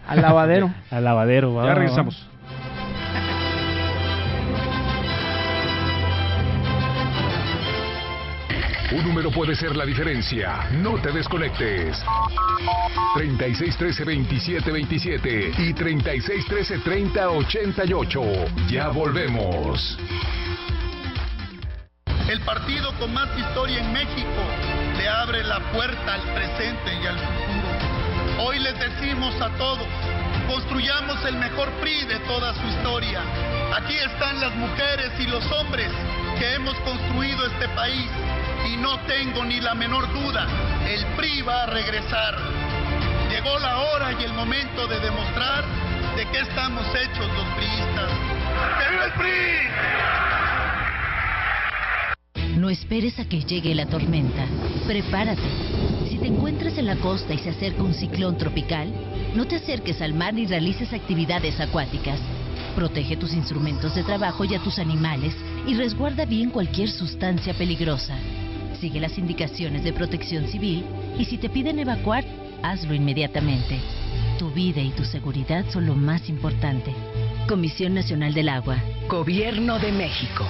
Speaker 5: Al lavadero. [laughs]
Speaker 3: Al lavadero, va,
Speaker 2: Ya
Speaker 3: va, va.
Speaker 1: Un número puede ser la diferencia. No te desconectes. 3613-2727 y 3613-3088. Ya volvemos.
Speaker 17: El partido con más historia en México le abre la puerta al presente y al futuro. Hoy les decimos a todos, construyamos el mejor PRI de toda su historia. Aquí están las mujeres y los hombres que hemos construido este país y no tengo ni la menor duda, el PRI va a regresar. Llegó la hora y el momento de demostrar de qué estamos hechos los priistas. ¡Que viva el PRI!
Speaker 18: No esperes a que llegue la tormenta. Prepárate. Si te encuentras en la costa y se acerca un ciclón tropical, no te acerques al mar ni realices actividades acuáticas. Protege tus instrumentos de trabajo y a tus animales y resguarda bien cualquier sustancia peligrosa. Sigue las indicaciones de protección civil y si te piden evacuar, hazlo inmediatamente. Tu vida y tu seguridad son lo más importante. Comisión Nacional del Agua.
Speaker 7: Gobierno de México.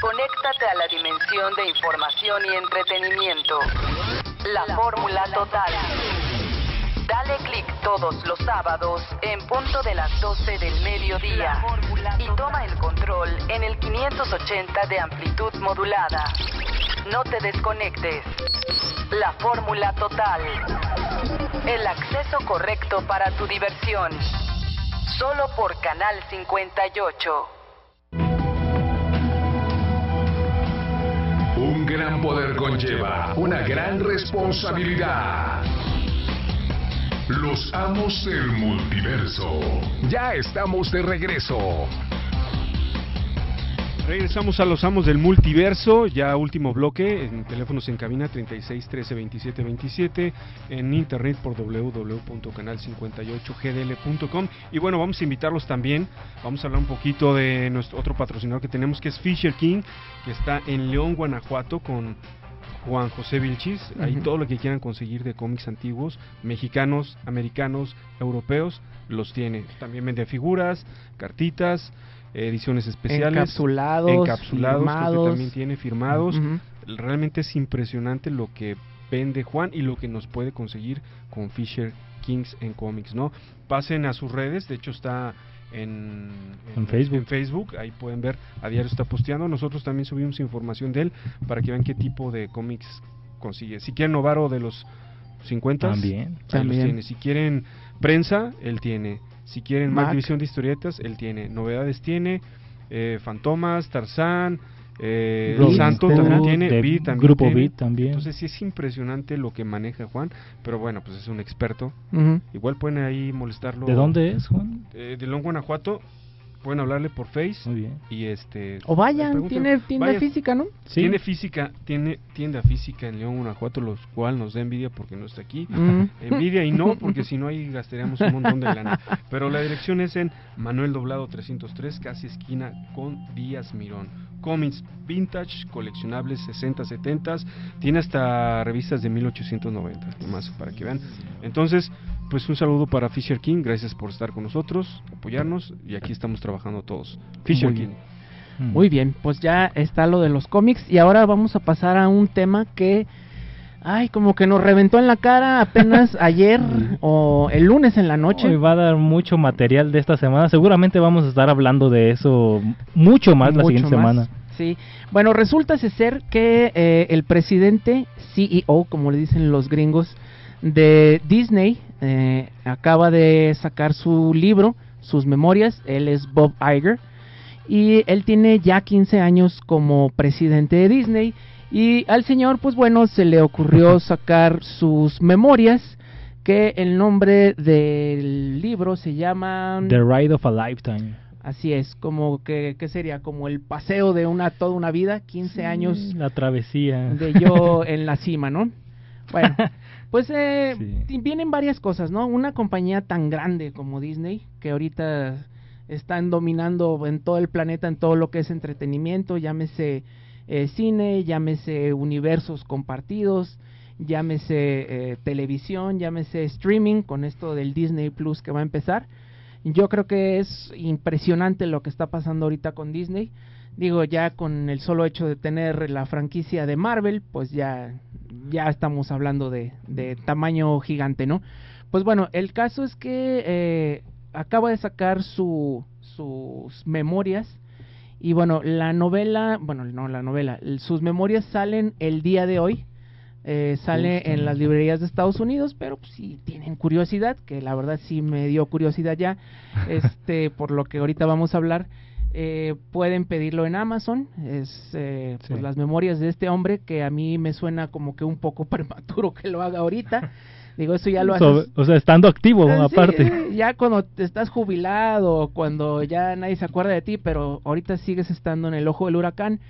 Speaker 9: Conéctate a la dimensión de información y entretenimiento. La fórmula total. Todos los sábados en punto de las 12 del mediodía y toma el control en el 580 de amplitud modulada. No te desconectes. La fórmula total. El acceso correcto para tu diversión. Solo por Canal 58.
Speaker 1: Un gran poder conlleva una gran responsabilidad. Los amos del multiverso. Ya estamos de regreso.
Speaker 2: Regresamos a los amos del multiverso, ya último bloque, en teléfonos en cabina 36 13 27 27, en internet por www.canal58gdl.com y bueno, vamos a invitarlos también, vamos a hablar un poquito de nuestro otro patrocinador que tenemos que es Fisher King, que está en León, Guanajuato con Juan José Vilchis, ahí todo lo que quieran conseguir de cómics antiguos, mexicanos, americanos, europeos, los tiene. También vende figuras, cartitas, ediciones especiales,
Speaker 5: Encapsulados,
Speaker 2: encapsulados, creo que
Speaker 5: firmados.
Speaker 2: también tiene firmados. Realmente es impresionante lo que vende Juan y lo que nos puede conseguir con Fisher Kings en cómics, ¿no? Pasen a sus redes, de hecho está en,
Speaker 3: En Facebook.
Speaker 2: en Facebook, ahí pueden ver, a diario está posteando, nosotros también subimos información de él para que vean qué tipo de cómics consigue. Si quieren Novaro de los 50,
Speaker 3: También.
Speaker 2: los
Speaker 5: También.
Speaker 2: tiene. Si quieren prensa, él tiene. Si quieren más división de historietas, él tiene. Novedades tiene, eh, Fantomas, Tarzán, eh,
Speaker 3: Robin
Speaker 2: Santo también tiene,
Speaker 3: de
Speaker 2: Beat también
Speaker 3: Grupo
Speaker 2: tiene.
Speaker 3: Beat también.
Speaker 2: Entonces sí es impresionante lo que maneja Juan, pero bueno, pues es un experto. Igual pueden ahí molestarlo.
Speaker 3: ¿De dónde es, Juan?
Speaker 2: Eh, de León, Guanajuato. Pueden hablarle por Face.
Speaker 3: Muy bien.
Speaker 2: Y este.
Speaker 5: O vayan, tiene tienda
Speaker 2: Vayan.
Speaker 5: física, ¿no?
Speaker 3: Sí.
Speaker 2: Tiene física, tiene tienda física en León, Guanajuato, lo cual nos da envidia porque no está aquí.
Speaker 5: Mm. [laughs]
Speaker 2: Envidia y no, porque si no ahí gastaríamos un montón de lana. Pero la dirección es en Manuel Doblado 303, casi esquina con Díaz Mirón. Comics vintage, coleccionables 60, 70, tiene hasta revistas de 1890, nomás para que vean. Entonces, pues un saludo para Fisher King, gracias por estar con nosotros, apoyarnos y aquí estamos trabajando todos. Fisher
Speaker 5: Muy
Speaker 2: King.
Speaker 5: bien. Muy bien, pues ya está lo de los cómics y ahora vamos a pasar a un tema que, ay, como que nos reventó en la cara apenas [laughs] ayer o el lunes en la noche.
Speaker 3: Hoy va a dar mucho material de esta semana. Seguramente vamos a estar hablando de eso mucho más la siguiente
Speaker 5: más.
Speaker 3: semana.
Speaker 5: Sí, bueno, resulta ser que eh, el presidente, CEO, como le dicen los gringos, de Disney, eh, acaba de sacar su libro, sus memorias, él es Bob Iger, y él tiene ya 15 años como presidente de Disney, y al señor, pues bueno, se le ocurrió sacar sus memorias, que el nombre del libro se llama...
Speaker 3: The Ride of a Lifetime.
Speaker 5: Así es, como que, ¿qué sería? Como el paseo de una toda una vida, 15 años
Speaker 3: La travesía.
Speaker 5: de yo en la cima, ¿no? Bueno, [laughs] pues eh, vienen varias cosas, ¿no? Una compañía tan grande como Disney, que ahorita están dominando en todo el planeta, en todo lo que es entretenimiento, llámese eh, cine, llámese universos compartidos, llámese eh, televisión, llámese streaming, con esto del Disney Plus que va a empezar. Yo creo que es impresionante lo que está pasando ahorita con Disney. Digo, ya con el solo hecho de tener la franquicia de Marvel, pues ya, ya estamos hablando de, de tamaño gigante, ¿no? Pues bueno, el caso es que eh, acaba de sacar su, sus memorias y bueno, la novela, bueno, no la novela, el- sus memorias salen el día de hoy. eh, sale en las librerías de Estados Unidos, pero pues, si tienen curiosidad, que la verdad sí me dio curiosidad ya, [laughs] este, por lo que ahorita vamos a hablar, eh, pueden pedirlo en Amazon. Es eh, pues,
Speaker 3: Sí.
Speaker 5: las memorias de este hombre que a mí me suena como que un poco [laughs] prematuro que lo haga ahorita. Digo, eso ya lo haces.
Speaker 3: o sea, estando activo,
Speaker 5: Ah,
Speaker 3: aparte.
Speaker 5: eh, ya cuando te estás jubilado, cuando ya nadie se acuerda de ti, pero ahorita sigues estando en el ojo del huracán,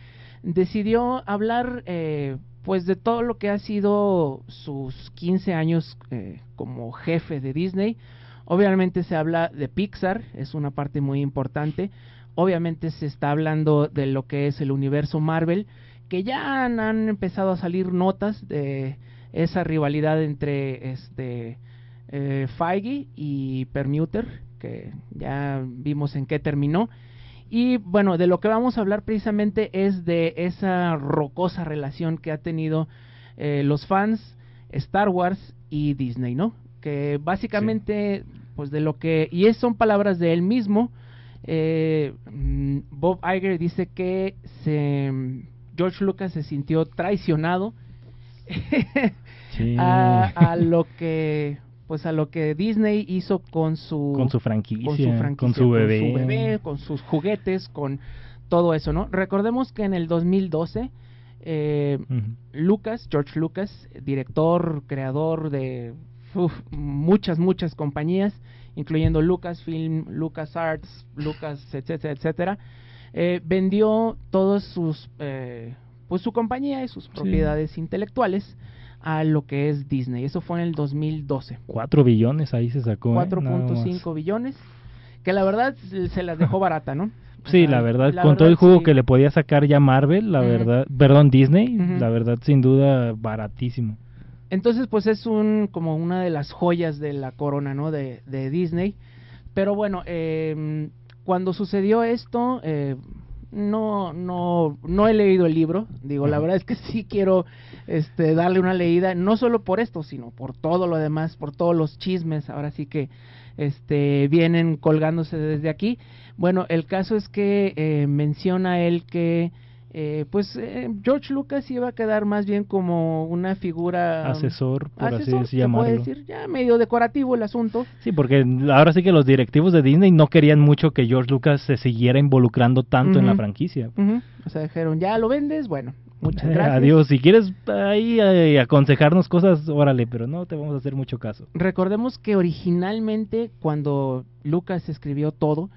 Speaker 5: decidió hablar eh, pues de todo lo que ha sido sus 15 años eh, como jefe de Disney. Obviamente se habla de Pixar, es una parte muy importante. Obviamente se está hablando de lo que es el universo Marvel, que ya han, han empezado a salir notas de esa rivalidad entre este eh, Feige y Permuter, que ya vimos en qué terminó. Y bueno, de lo que vamos a hablar precisamente es de esa rocosa relación que ha tenido eh, los fans, Star Wars y Disney, ¿no? Que básicamente, pues de lo que, y es, son palabras de él mismo, eh, mm, Bob Iger dice que se, George Lucas se sintió traicionado [laughs]
Speaker 3: Sí.
Speaker 5: a, a lo que pues a lo que Disney hizo con su
Speaker 3: Con su franquicia,
Speaker 5: con su, franquicia,
Speaker 3: con su bebé.
Speaker 5: bebé, con sus juguetes, con todo eso, ¿no? Recordemos que en el 2012 eh. Lucas, George Lucas, director, creador de uf, muchas, muchas compañías, incluyendo Lucasfilm, LucasArts, Lucas, etcétera, etcétera, eh, vendió todos sus, eh, pues su compañía y sus propiedades intelectuales a lo que es Disney. Eso fue en el 2012.
Speaker 3: 4 billones ahí se sacó. ¿eh? Nada más.
Speaker 5: 4.5 billones, que la verdad se las dejó [laughs] barata, ¿no?
Speaker 3: Sí, la verdad,
Speaker 5: la
Speaker 3: con todo el
Speaker 5: sí.
Speaker 3: que le podía sacar ya Marvel, la verdad, perdón, Disney, la verdad, sin duda, baratísimo.
Speaker 5: Entonces, pues es un como una de las joyas de la corona, ¿no? De, de Disney. Pero bueno, eh, cuando sucedió esto, eh, no, no, no he leído el libro. Digo, la verdad es que sí quiero este, darle una leída, no solo por esto, sino por todo lo demás, por todos los chismes, ahora sí que este, vienen colgándose desde aquí. Bueno, el caso es que eh, menciona él que eh, pues eh, George Lucas iba a quedar más bien como una figura
Speaker 3: asesor, por
Speaker 5: asesor,
Speaker 3: así llamarlo.
Speaker 5: puede decir, ya medio decorativo el asunto.
Speaker 3: Sí, porque ahora sí que los directivos de Disney no querían mucho que George Lucas se siguiera involucrando tanto en la franquicia.
Speaker 5: O sea, dijeron, ya lo vendes, bueno, muchas
Speaker 3: Eh, [laughs]
Speaker 5: gracias.
Speaker 3: Adiós, si quieres ahí eh, aconsejarnos cosas, órale, pero no te vamos a hacer mucho caso.
Speaker 5: Recordemos que originalmente cuando Lucas escribió todo,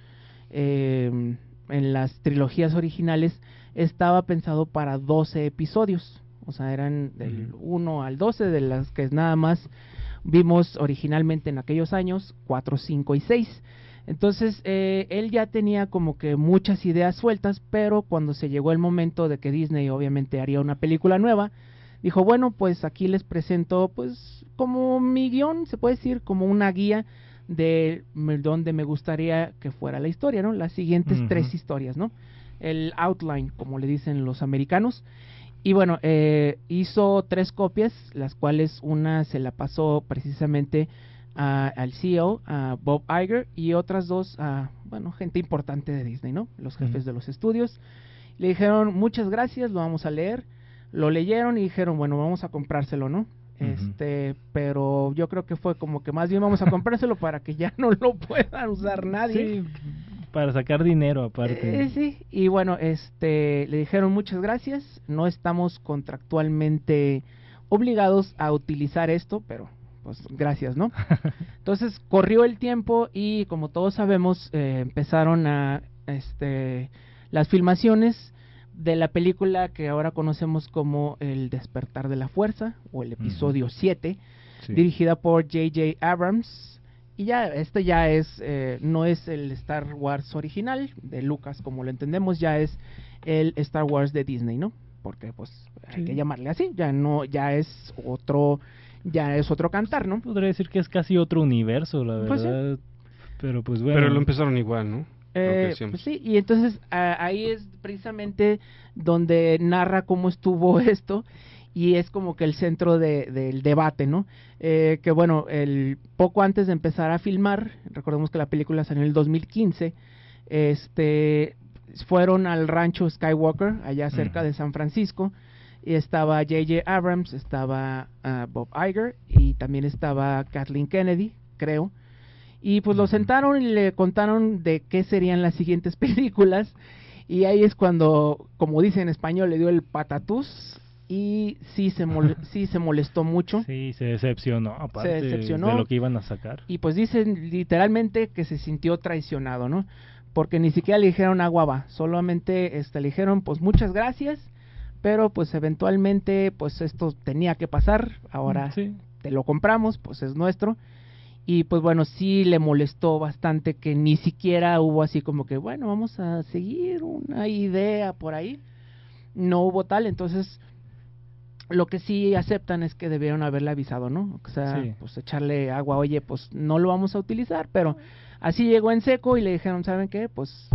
Speaker 5: eh, en las trilogías originales, estaba pensado para 12 episodios. O sea, eran del 1 al 12, de las que nada más vimos originalmente en aquellos años, 4, 5 y 6. Entonces, eh, él ya tenía como que muchas ideas sueltas, pero cuando se llegó el momento de que Disney obviamente haría una película nueva, dijo, bueno, pues aquí les presento pues como mi guion, se puede decir, como una guía de me- donde me gustaría que fuera la historia, ¿no? Las siguientes tres historias, ¿no? El outline, como le dicen los americanos. Y bueno, eh, hizo tres copias, las cuales una se la pasó precisamente a- al CEO, a Bob Iger, y otras dos a, bueno, gente importante de Disney, ¿no? Los jefes de los estudios. Le dijeron, muchas gracias, lo vamos a leer. Lo leyeron y dijeron, bueno, vamos a comprárselo, ¿no? Este, pero yo creo que fue como que más bien vamos a comprárselo para que ya no lo pueda usar nadie.
Speaker 3: Sí, para sacar dinero aparte.
Speaker 5: Eh, sí, y bueno, este, le dijeron muchas gracias, no estamos contractualmente obligados a utilizar esto, pero pues gracias, ¿no? [laughs] Entonces corrió el tiempo y como todos sabemos eh, empezaron a, este, las filmaciones de la película que ahora conocemos como El despertar de la fuerza o el episodio 7,
Speaker 19: Sí.
Speaker 5: dirigida por J.J. Abrams. Y ya, este ya es, eh, no es el Star Wars original de Lucas como lo entendemos, ya es el Star Wars de Disney, ¿no? Porque pues hay
Speaker 3: Sí.
Speaker 5: que llamarle así, ya no, ya es otro, ya es otro cantar, ¿no?
Speaker 3: Podría decir que es casi otro universo, la
Speaker 5: Pues sí.
Speaker 3: verdad. Pero pues bueno.
Speaker 2: Pero lo empezaron igual, ¿no?
Speaker 5: Eh, pues sí, y entonces ah, ahí es precisamente donde narra cómo estuvo [laughs] esto y es como que el centro de- del debate, ¿no? Eh, que bueno, el poco antes de empezar a filmar, recordemos que la película salió en el 2015, este, fueron al rancho Skywalker, allá cerca de San Francisco, y estaba J.J. Abrams, estaba ah, Bob Iger y también estaba Kathleen Kennedy, creo. Y pues lo sentaron y le contaron de qué serían las siguientes [laughs] películas. Y ahí es cuando, como dice en español, le dio el patatús. Y sí se, mol- [laughs] sí se molestó mucho.
Speaker 3: Sí, se decepcionó, aparte
Speaker 5: decepcionó.
Speaker 3: de lo que iban a sacar.
Speaker 5: Y pues dicen literalmente que se sintió traicionado, ¿no? Porque ni siquiera le dijeron agua va. Solamente este, le dijeron, pues muchas gracias. Pero pues eventualmente, pues esto tenía que pasar. Ahora te lo compramos, pues es nuestro. Y pues bueno, sí le molestó bastante que ni siquiera hubo así como que, bueno, vamos a seguir una idea por ahí. No hubo tal, entonces lo que sí aceptan es que debieron haberle avisado, ¿no? O sea,
Speaker 3: Sí.
Speaker 5: pues echarle agua, oye, pues no lo vamos a utilizar, pero así llegó en seco y le dijeron, ¿saben qué? Pues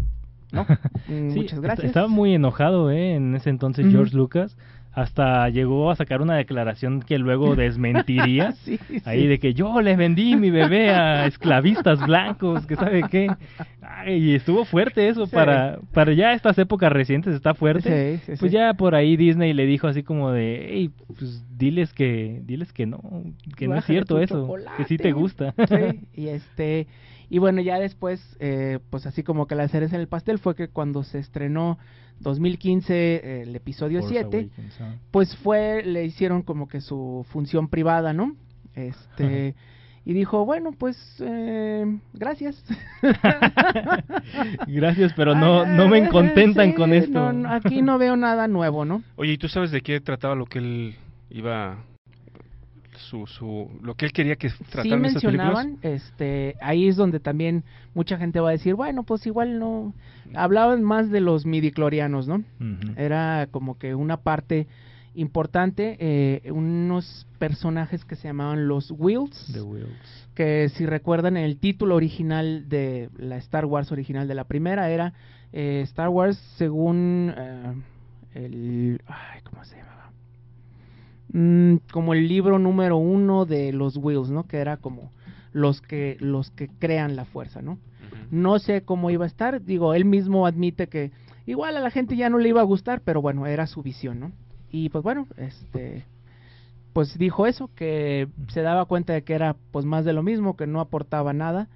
Speaker 5: no, [laughs] mm,
Speaker 3: Sí,
Speaker 5: muchas gracias.
Speaker 3: Estaba muy enojado, ¿eh? En ese entonces. George Lucas. Hasta llegó a sacar una declaración que luego [laughs] desmentiría.
Speaker 5: Sí, sí.
Speaker 3: Ahí de que yo le vendí mi bebé a esclavistas blancos, que sabe qué. Ay, y estuvo fuerte eso
Speaker 5: Sí.
Speaker 3: para para ya estas épocas recientes está fuerte.
Speaker 5: Sí, sí,
Speaker 3: pues ya por ahí Disney le dijo así como de, hey, pues diles que diles que no, que no es cierto eso, que sí te gusta.
Speaker 5: Sí, [laughs] y este y bueno, ya después eh, pues así como que la cereza en el pastel fue que cuando se estrenó 2015 eh, el episodio
Speaker 3: Force
Speaker 5: 7,
Speaker 3: Awakens, ah.
Speaker 5: pues fue le hicieron como que su función privada, ¿no? Este [laughs] y dijo, bueno, pues eh, gracias. [laughs]
Speaker 3: Gracias, pero no no me contentan
Speaker 5: Sí,
Speaker 3: con esto.
Speaker 5: no, aquí no veo nada nuevo, ¿no?
Speaker 2: Oye, ¿y tú sabes de qué trataba lo que él iba su su lo que él quería que
Speaker 5: sí
Speaker 2: trataran esas películas?
Speaker 5: mencionaban, este, ahí es donde también mucha gente va a decir, bueno, pues igual no, hablaban más de los midiclorianos, ¿no? Era como que una parte importante, eh, unos personajes que se llamaban los Wills,
Speaker 3: The Wills.
Speaker 5: que si recuerdan el título original de la Star Wars original de la primera era eh, Star Wars según eh, el, ay, ¿cómo se llamaba? Mm, como el libro número uno de los Wills, ¿no? Que era como los que los que crean la fuerza, ¿no? No sé cómo iba a estar, digo, él mismo admite que igual a la gente ya no le iba a gustar, pero bueno, era su visión, ¿no? Y pues bueno, este pues dijo eso, que se daba cuenta de que era pues más de lo mismo, que no aportaba nada,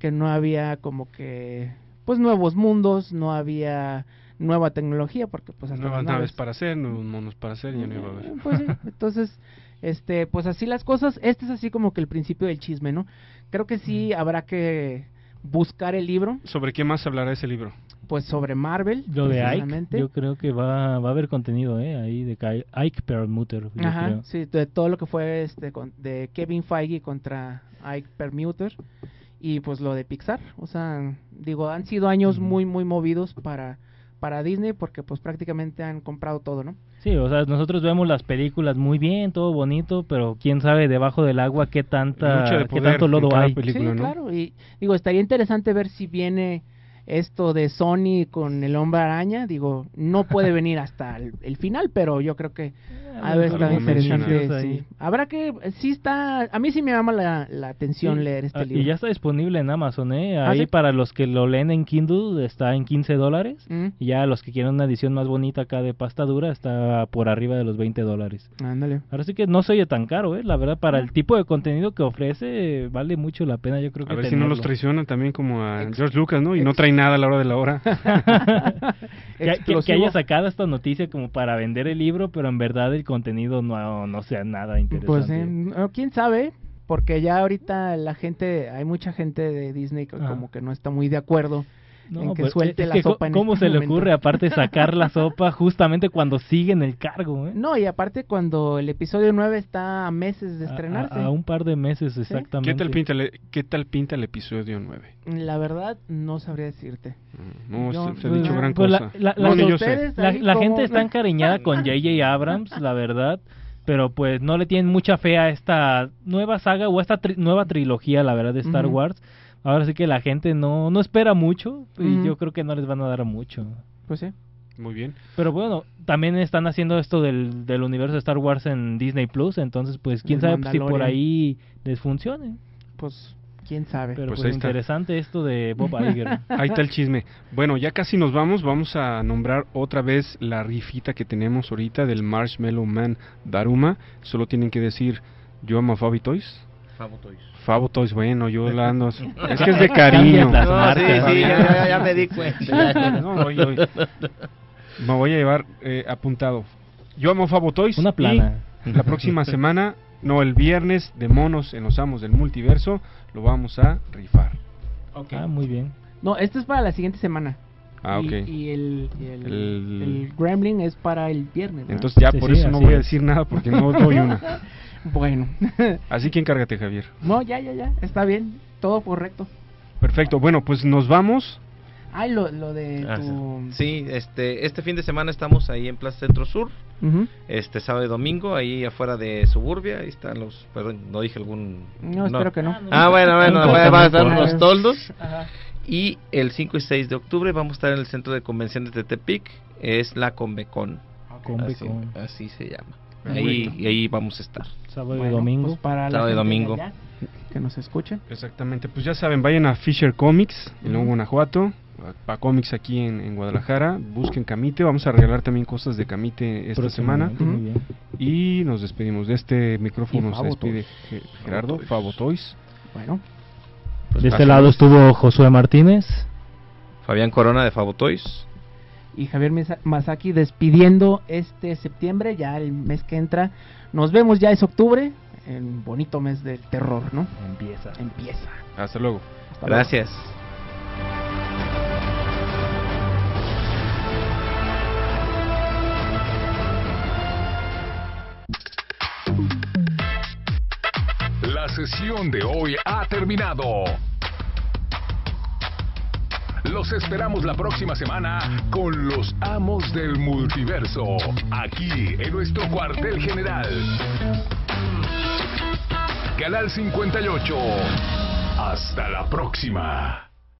Speaker 5: que no había como que pues nuevos mundos, no había nueva tecnología porque pues hasta
Speaker 2: Nuevas naves para hacer, nuevos monos para hacer, ya no iba a haber.
Speaker 5: pues sí, [laughs] entonces, este, pues así las cosas. Este es así como que el principio del chisme, ¿no? Creo que sí habrá que buscar el libro,
Speaker 2: ¿Sobre qué más hablará ese libro?
Speaker 5: pues sobre Marvel.
Speaker 3: Lo de Ike, yo creo que va, va a haber contenido eh, ahí de Ike Perlmutter.
Speaker 5: Ajá,
Speaker 3: creo.
Speaker 5: sí, de todo lo que fue este con- de Kevin Feige contra Ike Permuter y pues lo de Pixar, o sea, digo, han sido años muy muy movidos para para Disney porque pues prácticamente han comprado todo, ¿no?
Speaker 3: Sí, o sea, nosotros vemos las películas muy bien, todo bonito, pero quién sabe debajo del agua qué tanta, qué tanto lodo hay.
Speaker 2: película,
Speaker 5: sí,
Speaker 2: ¿no?
Speaker 5: claro, y digo, estaría interesante ver si viene esto de Sony con el hombre araña, digo, no puede [laughs] venir hasta el, el final, pero yo creo que de estar
Speaker 2: algo
Speaker 5: interesante. sí. Habrá que, sí está, a mí sí me llama la, la atención
Speaker 3: Sí,
Speaker 5: leer este
Speaker 3: ah,
Speaker 5: libro.
Speaker 3: Y ya está disponible en Amazon, ¿eh?
Speaker 5: ¿Ah,
Speaker 3: Ahí
Speaker 5: sí?
Speaker 3: para los que lo leen en Kindle está en 15 dólares.
Speaker 5: Mm.
Speaker 3: Y ya los que quieren una edición más bonita acá de pasta dura está por arriba de los 20 dólares.
Speaker 5: Ándale.
Speaker 3: Ahora sí que no se oye tan caro, ¿eh? La verdad, para el tipo de contenido que ofrece, vale mucho la pena, yo creo que
Speaker 2: A ver si no los traicionan también como a George Lucas, ¿no? Y no nada a la hora de la hora. [laughs]
Speaker 3: que, que- que
Speaker 5: Explosivo.
Speaker 3: haya sacado esta noticia como para vender el libro, pero en verdad el contenido no, no sea nada interesante.
Speaker 5: Pues eh, no, quién sabe, porque ya ahorita la gente, hay mucha gente de Disney que
Speaker 3: Ah.
Speaker 5: como que no está muy de acuerdo
Speaker 3: No,
Speaker 5: en que
Speaker 3: pues,
Speaker 5: suelte
Speaker 3: es
Speaker 5: la
Speaker 3: que
Speaker 5: sopa en
Speaker 3: ¿Cómo
Speaker 5: este
Speaker 3: se le
Speaker 5: momento.
Speaker 3: ocurre aparte sacar la [laughs] sopa justamente cuando sigue en el cargo? ¿eh?
Speaker 5: No, y aparte cuando el episodio 9 está a meses de
Speaker 3: A-
Speaker 5: estrenarse.
Speaker 3: A, a un par de meses exactamente.
Speaker 2: ¿Qué tal, pinta el, ¿Qué tal pinta el episodio 9?
Speaker 5: La verdad, no sabría decirte.
Speaker 2: No,
Speaker 5: Yo-
Speaker 2: se, se ha dicho
Speaker 5: pues,
Speaker 2: gran
Speaker 3: Pues la,
Speaker 2: cosa.
Speaker 3: la-
Speaker 2: no,
Speaker 3: la-
Speaker 2: ni yo sé.
Speaker 5: ustedes
Speaker 3: la-
Speaker 5: como-
Speaker 3: gente está [laughs] encariñada con J.J. Abrams, la verdad, pero pues no le tienen mucha fe a esta nueva saga o esta tri- nueva trilogía, la verdad, de Star
Speaker 5: Ujú.
Speaker 3: Wars. Ahora sí que la gente no, no espera mucho y yo creo que no les van a dar mucho.
Speaker 5: Pues sí.
Speaker 2: Muy bien.
Speaker 3: Pero bueno, también están haciendo esto del, del universo de Star Wars en Disney Plus, entonces pues quién
Speaker 5: El
Speaker 3: sabe si por ahí les funcione.
Speaker 5: Pues quién sabe.
Speaker 3: Pero
Speaker 2: Pues
Speaker 3: pues,
Speaker 2: ahí está.
Speaker 3: interesante esto de Bob [laughs] Iger.
Speaker 2: Ahí está el chisme. Bueno, ya casi nos vamos. Vamos a nombrar otra vez la rifita que tenemos ahorita del Marshmallow Man Daruma. Solo tienen que decir, yo amo a Fabi Toys. Fabo Toys, bueno, yo la ando... [laughs] Es que es de cariño.
Speaker 3: Las
Speaker 16: No,
Speaker 3: marcas.
Speaker 16: sí, sí, ya, ya- ya me di cuenta. [laughs]
Speaker 2: No, hoy, hoy. Me voy a llevar eh, apuntado. Yo amo Fabo Toys.
Speaker 3: Una plana.
Speaker 2: y la próxima semana, no, el viernes de monos en los amos del multiverso, lo vamos a rifar.
Speaker 3: Ah, muy bien.
Speaker 5: No, esto es para la siguiente semana.
Speaker 2: Ah,
Speaker 5: Y-
Speaker 2: ok.
Speaker 5: Y, el, y el,
Speaker 2: El-
Speaker 5: el Gremlin es para el viernes.
Speaker 2: Entonces ya
Speaker 3: Sí,
Speaker 2: por
Speaker 3: sí,
Speaker 2: eso no voy a
Speaker 3: es.
Speaker 2: decir nada porque no doy una. [laughs]
Speaker 5: Bueno. [laughs]
Speaker 2: Así que encárgate, Javier.
Speaker 5: no, ya, ya, ya. Está bien. Todo correcto.
Speaker 2: Perfecto. Bueno, pues nos vamos.
Speaker 5: Ay, lo, lo de
Speaker 16: Ah,
Speaker 5: tu...
Speaker 16: Sí, este, este fin de semana estamos ahí en Plaza Centro Sur. Este sábado y domingo, ahí afuera de Suburbia. Ahí están los. Perdón, no dije algún.
Speaker 5: No, espero que no.
Speaker 16: Ah, bueno, bueno, van a estar unos toldos.
Speaker 5: Ajá.
Speaker 16: Y el 5 y 6 de octubre vamos a estar en el centro de convenciones de Tepic. Es la Convecon. Así,
Speaker 3: Convecon.
Speaker 16: así se llama. Ahí, y ahí vamos a estar.
Speaker 3: Sábado y
Speaker 5: Bueno,
Speaker 3: domingo.
Speaker 5: pues para
Speaker 16: Sábado y domingo.
Speaker 5: allá que nos escuchen.
Speaker 2: Exactamente. Pues ya saben, vayan a Fisher Comics en León, Guanajuato. A Comics aquí en, en Guadalajara. Busquen Camite. Vamos a regalar también cosas de Camite esta semana.
Speaker 3: Próximamente, muy bien.
Speaker 2: Y nos despedimos de este micrófono. Se
Speaker 5: Fabo
Speaker 2: despide Ge- Gerardo, Fabo Toys.
Speaker 5: Bueno,
Speaker 16: Pues
Speaker 3: De este lado estuvo Josué Martínez.
Speaker 16: Fabián Corona de Fabotoys.
Speaker 5: Y Javier Masaki despidiendo este septiembre, ya el mes que entra. Nos vemos ya es octubre, el bonito mes del terror, ¿no?
Speaker 3: Empieza.
Speaker 5: Empieza.
Speaker 2: Hasta luego.
Speaker 5: Hasta luego.
Speaker 16: Gracias.
Speaker 1: La sesión de hoy ha terminado. Los esperamos la próxima semana con los amos del multiverso, aquí en nuestro cuartel general. Canal 58. Hasta la próxima.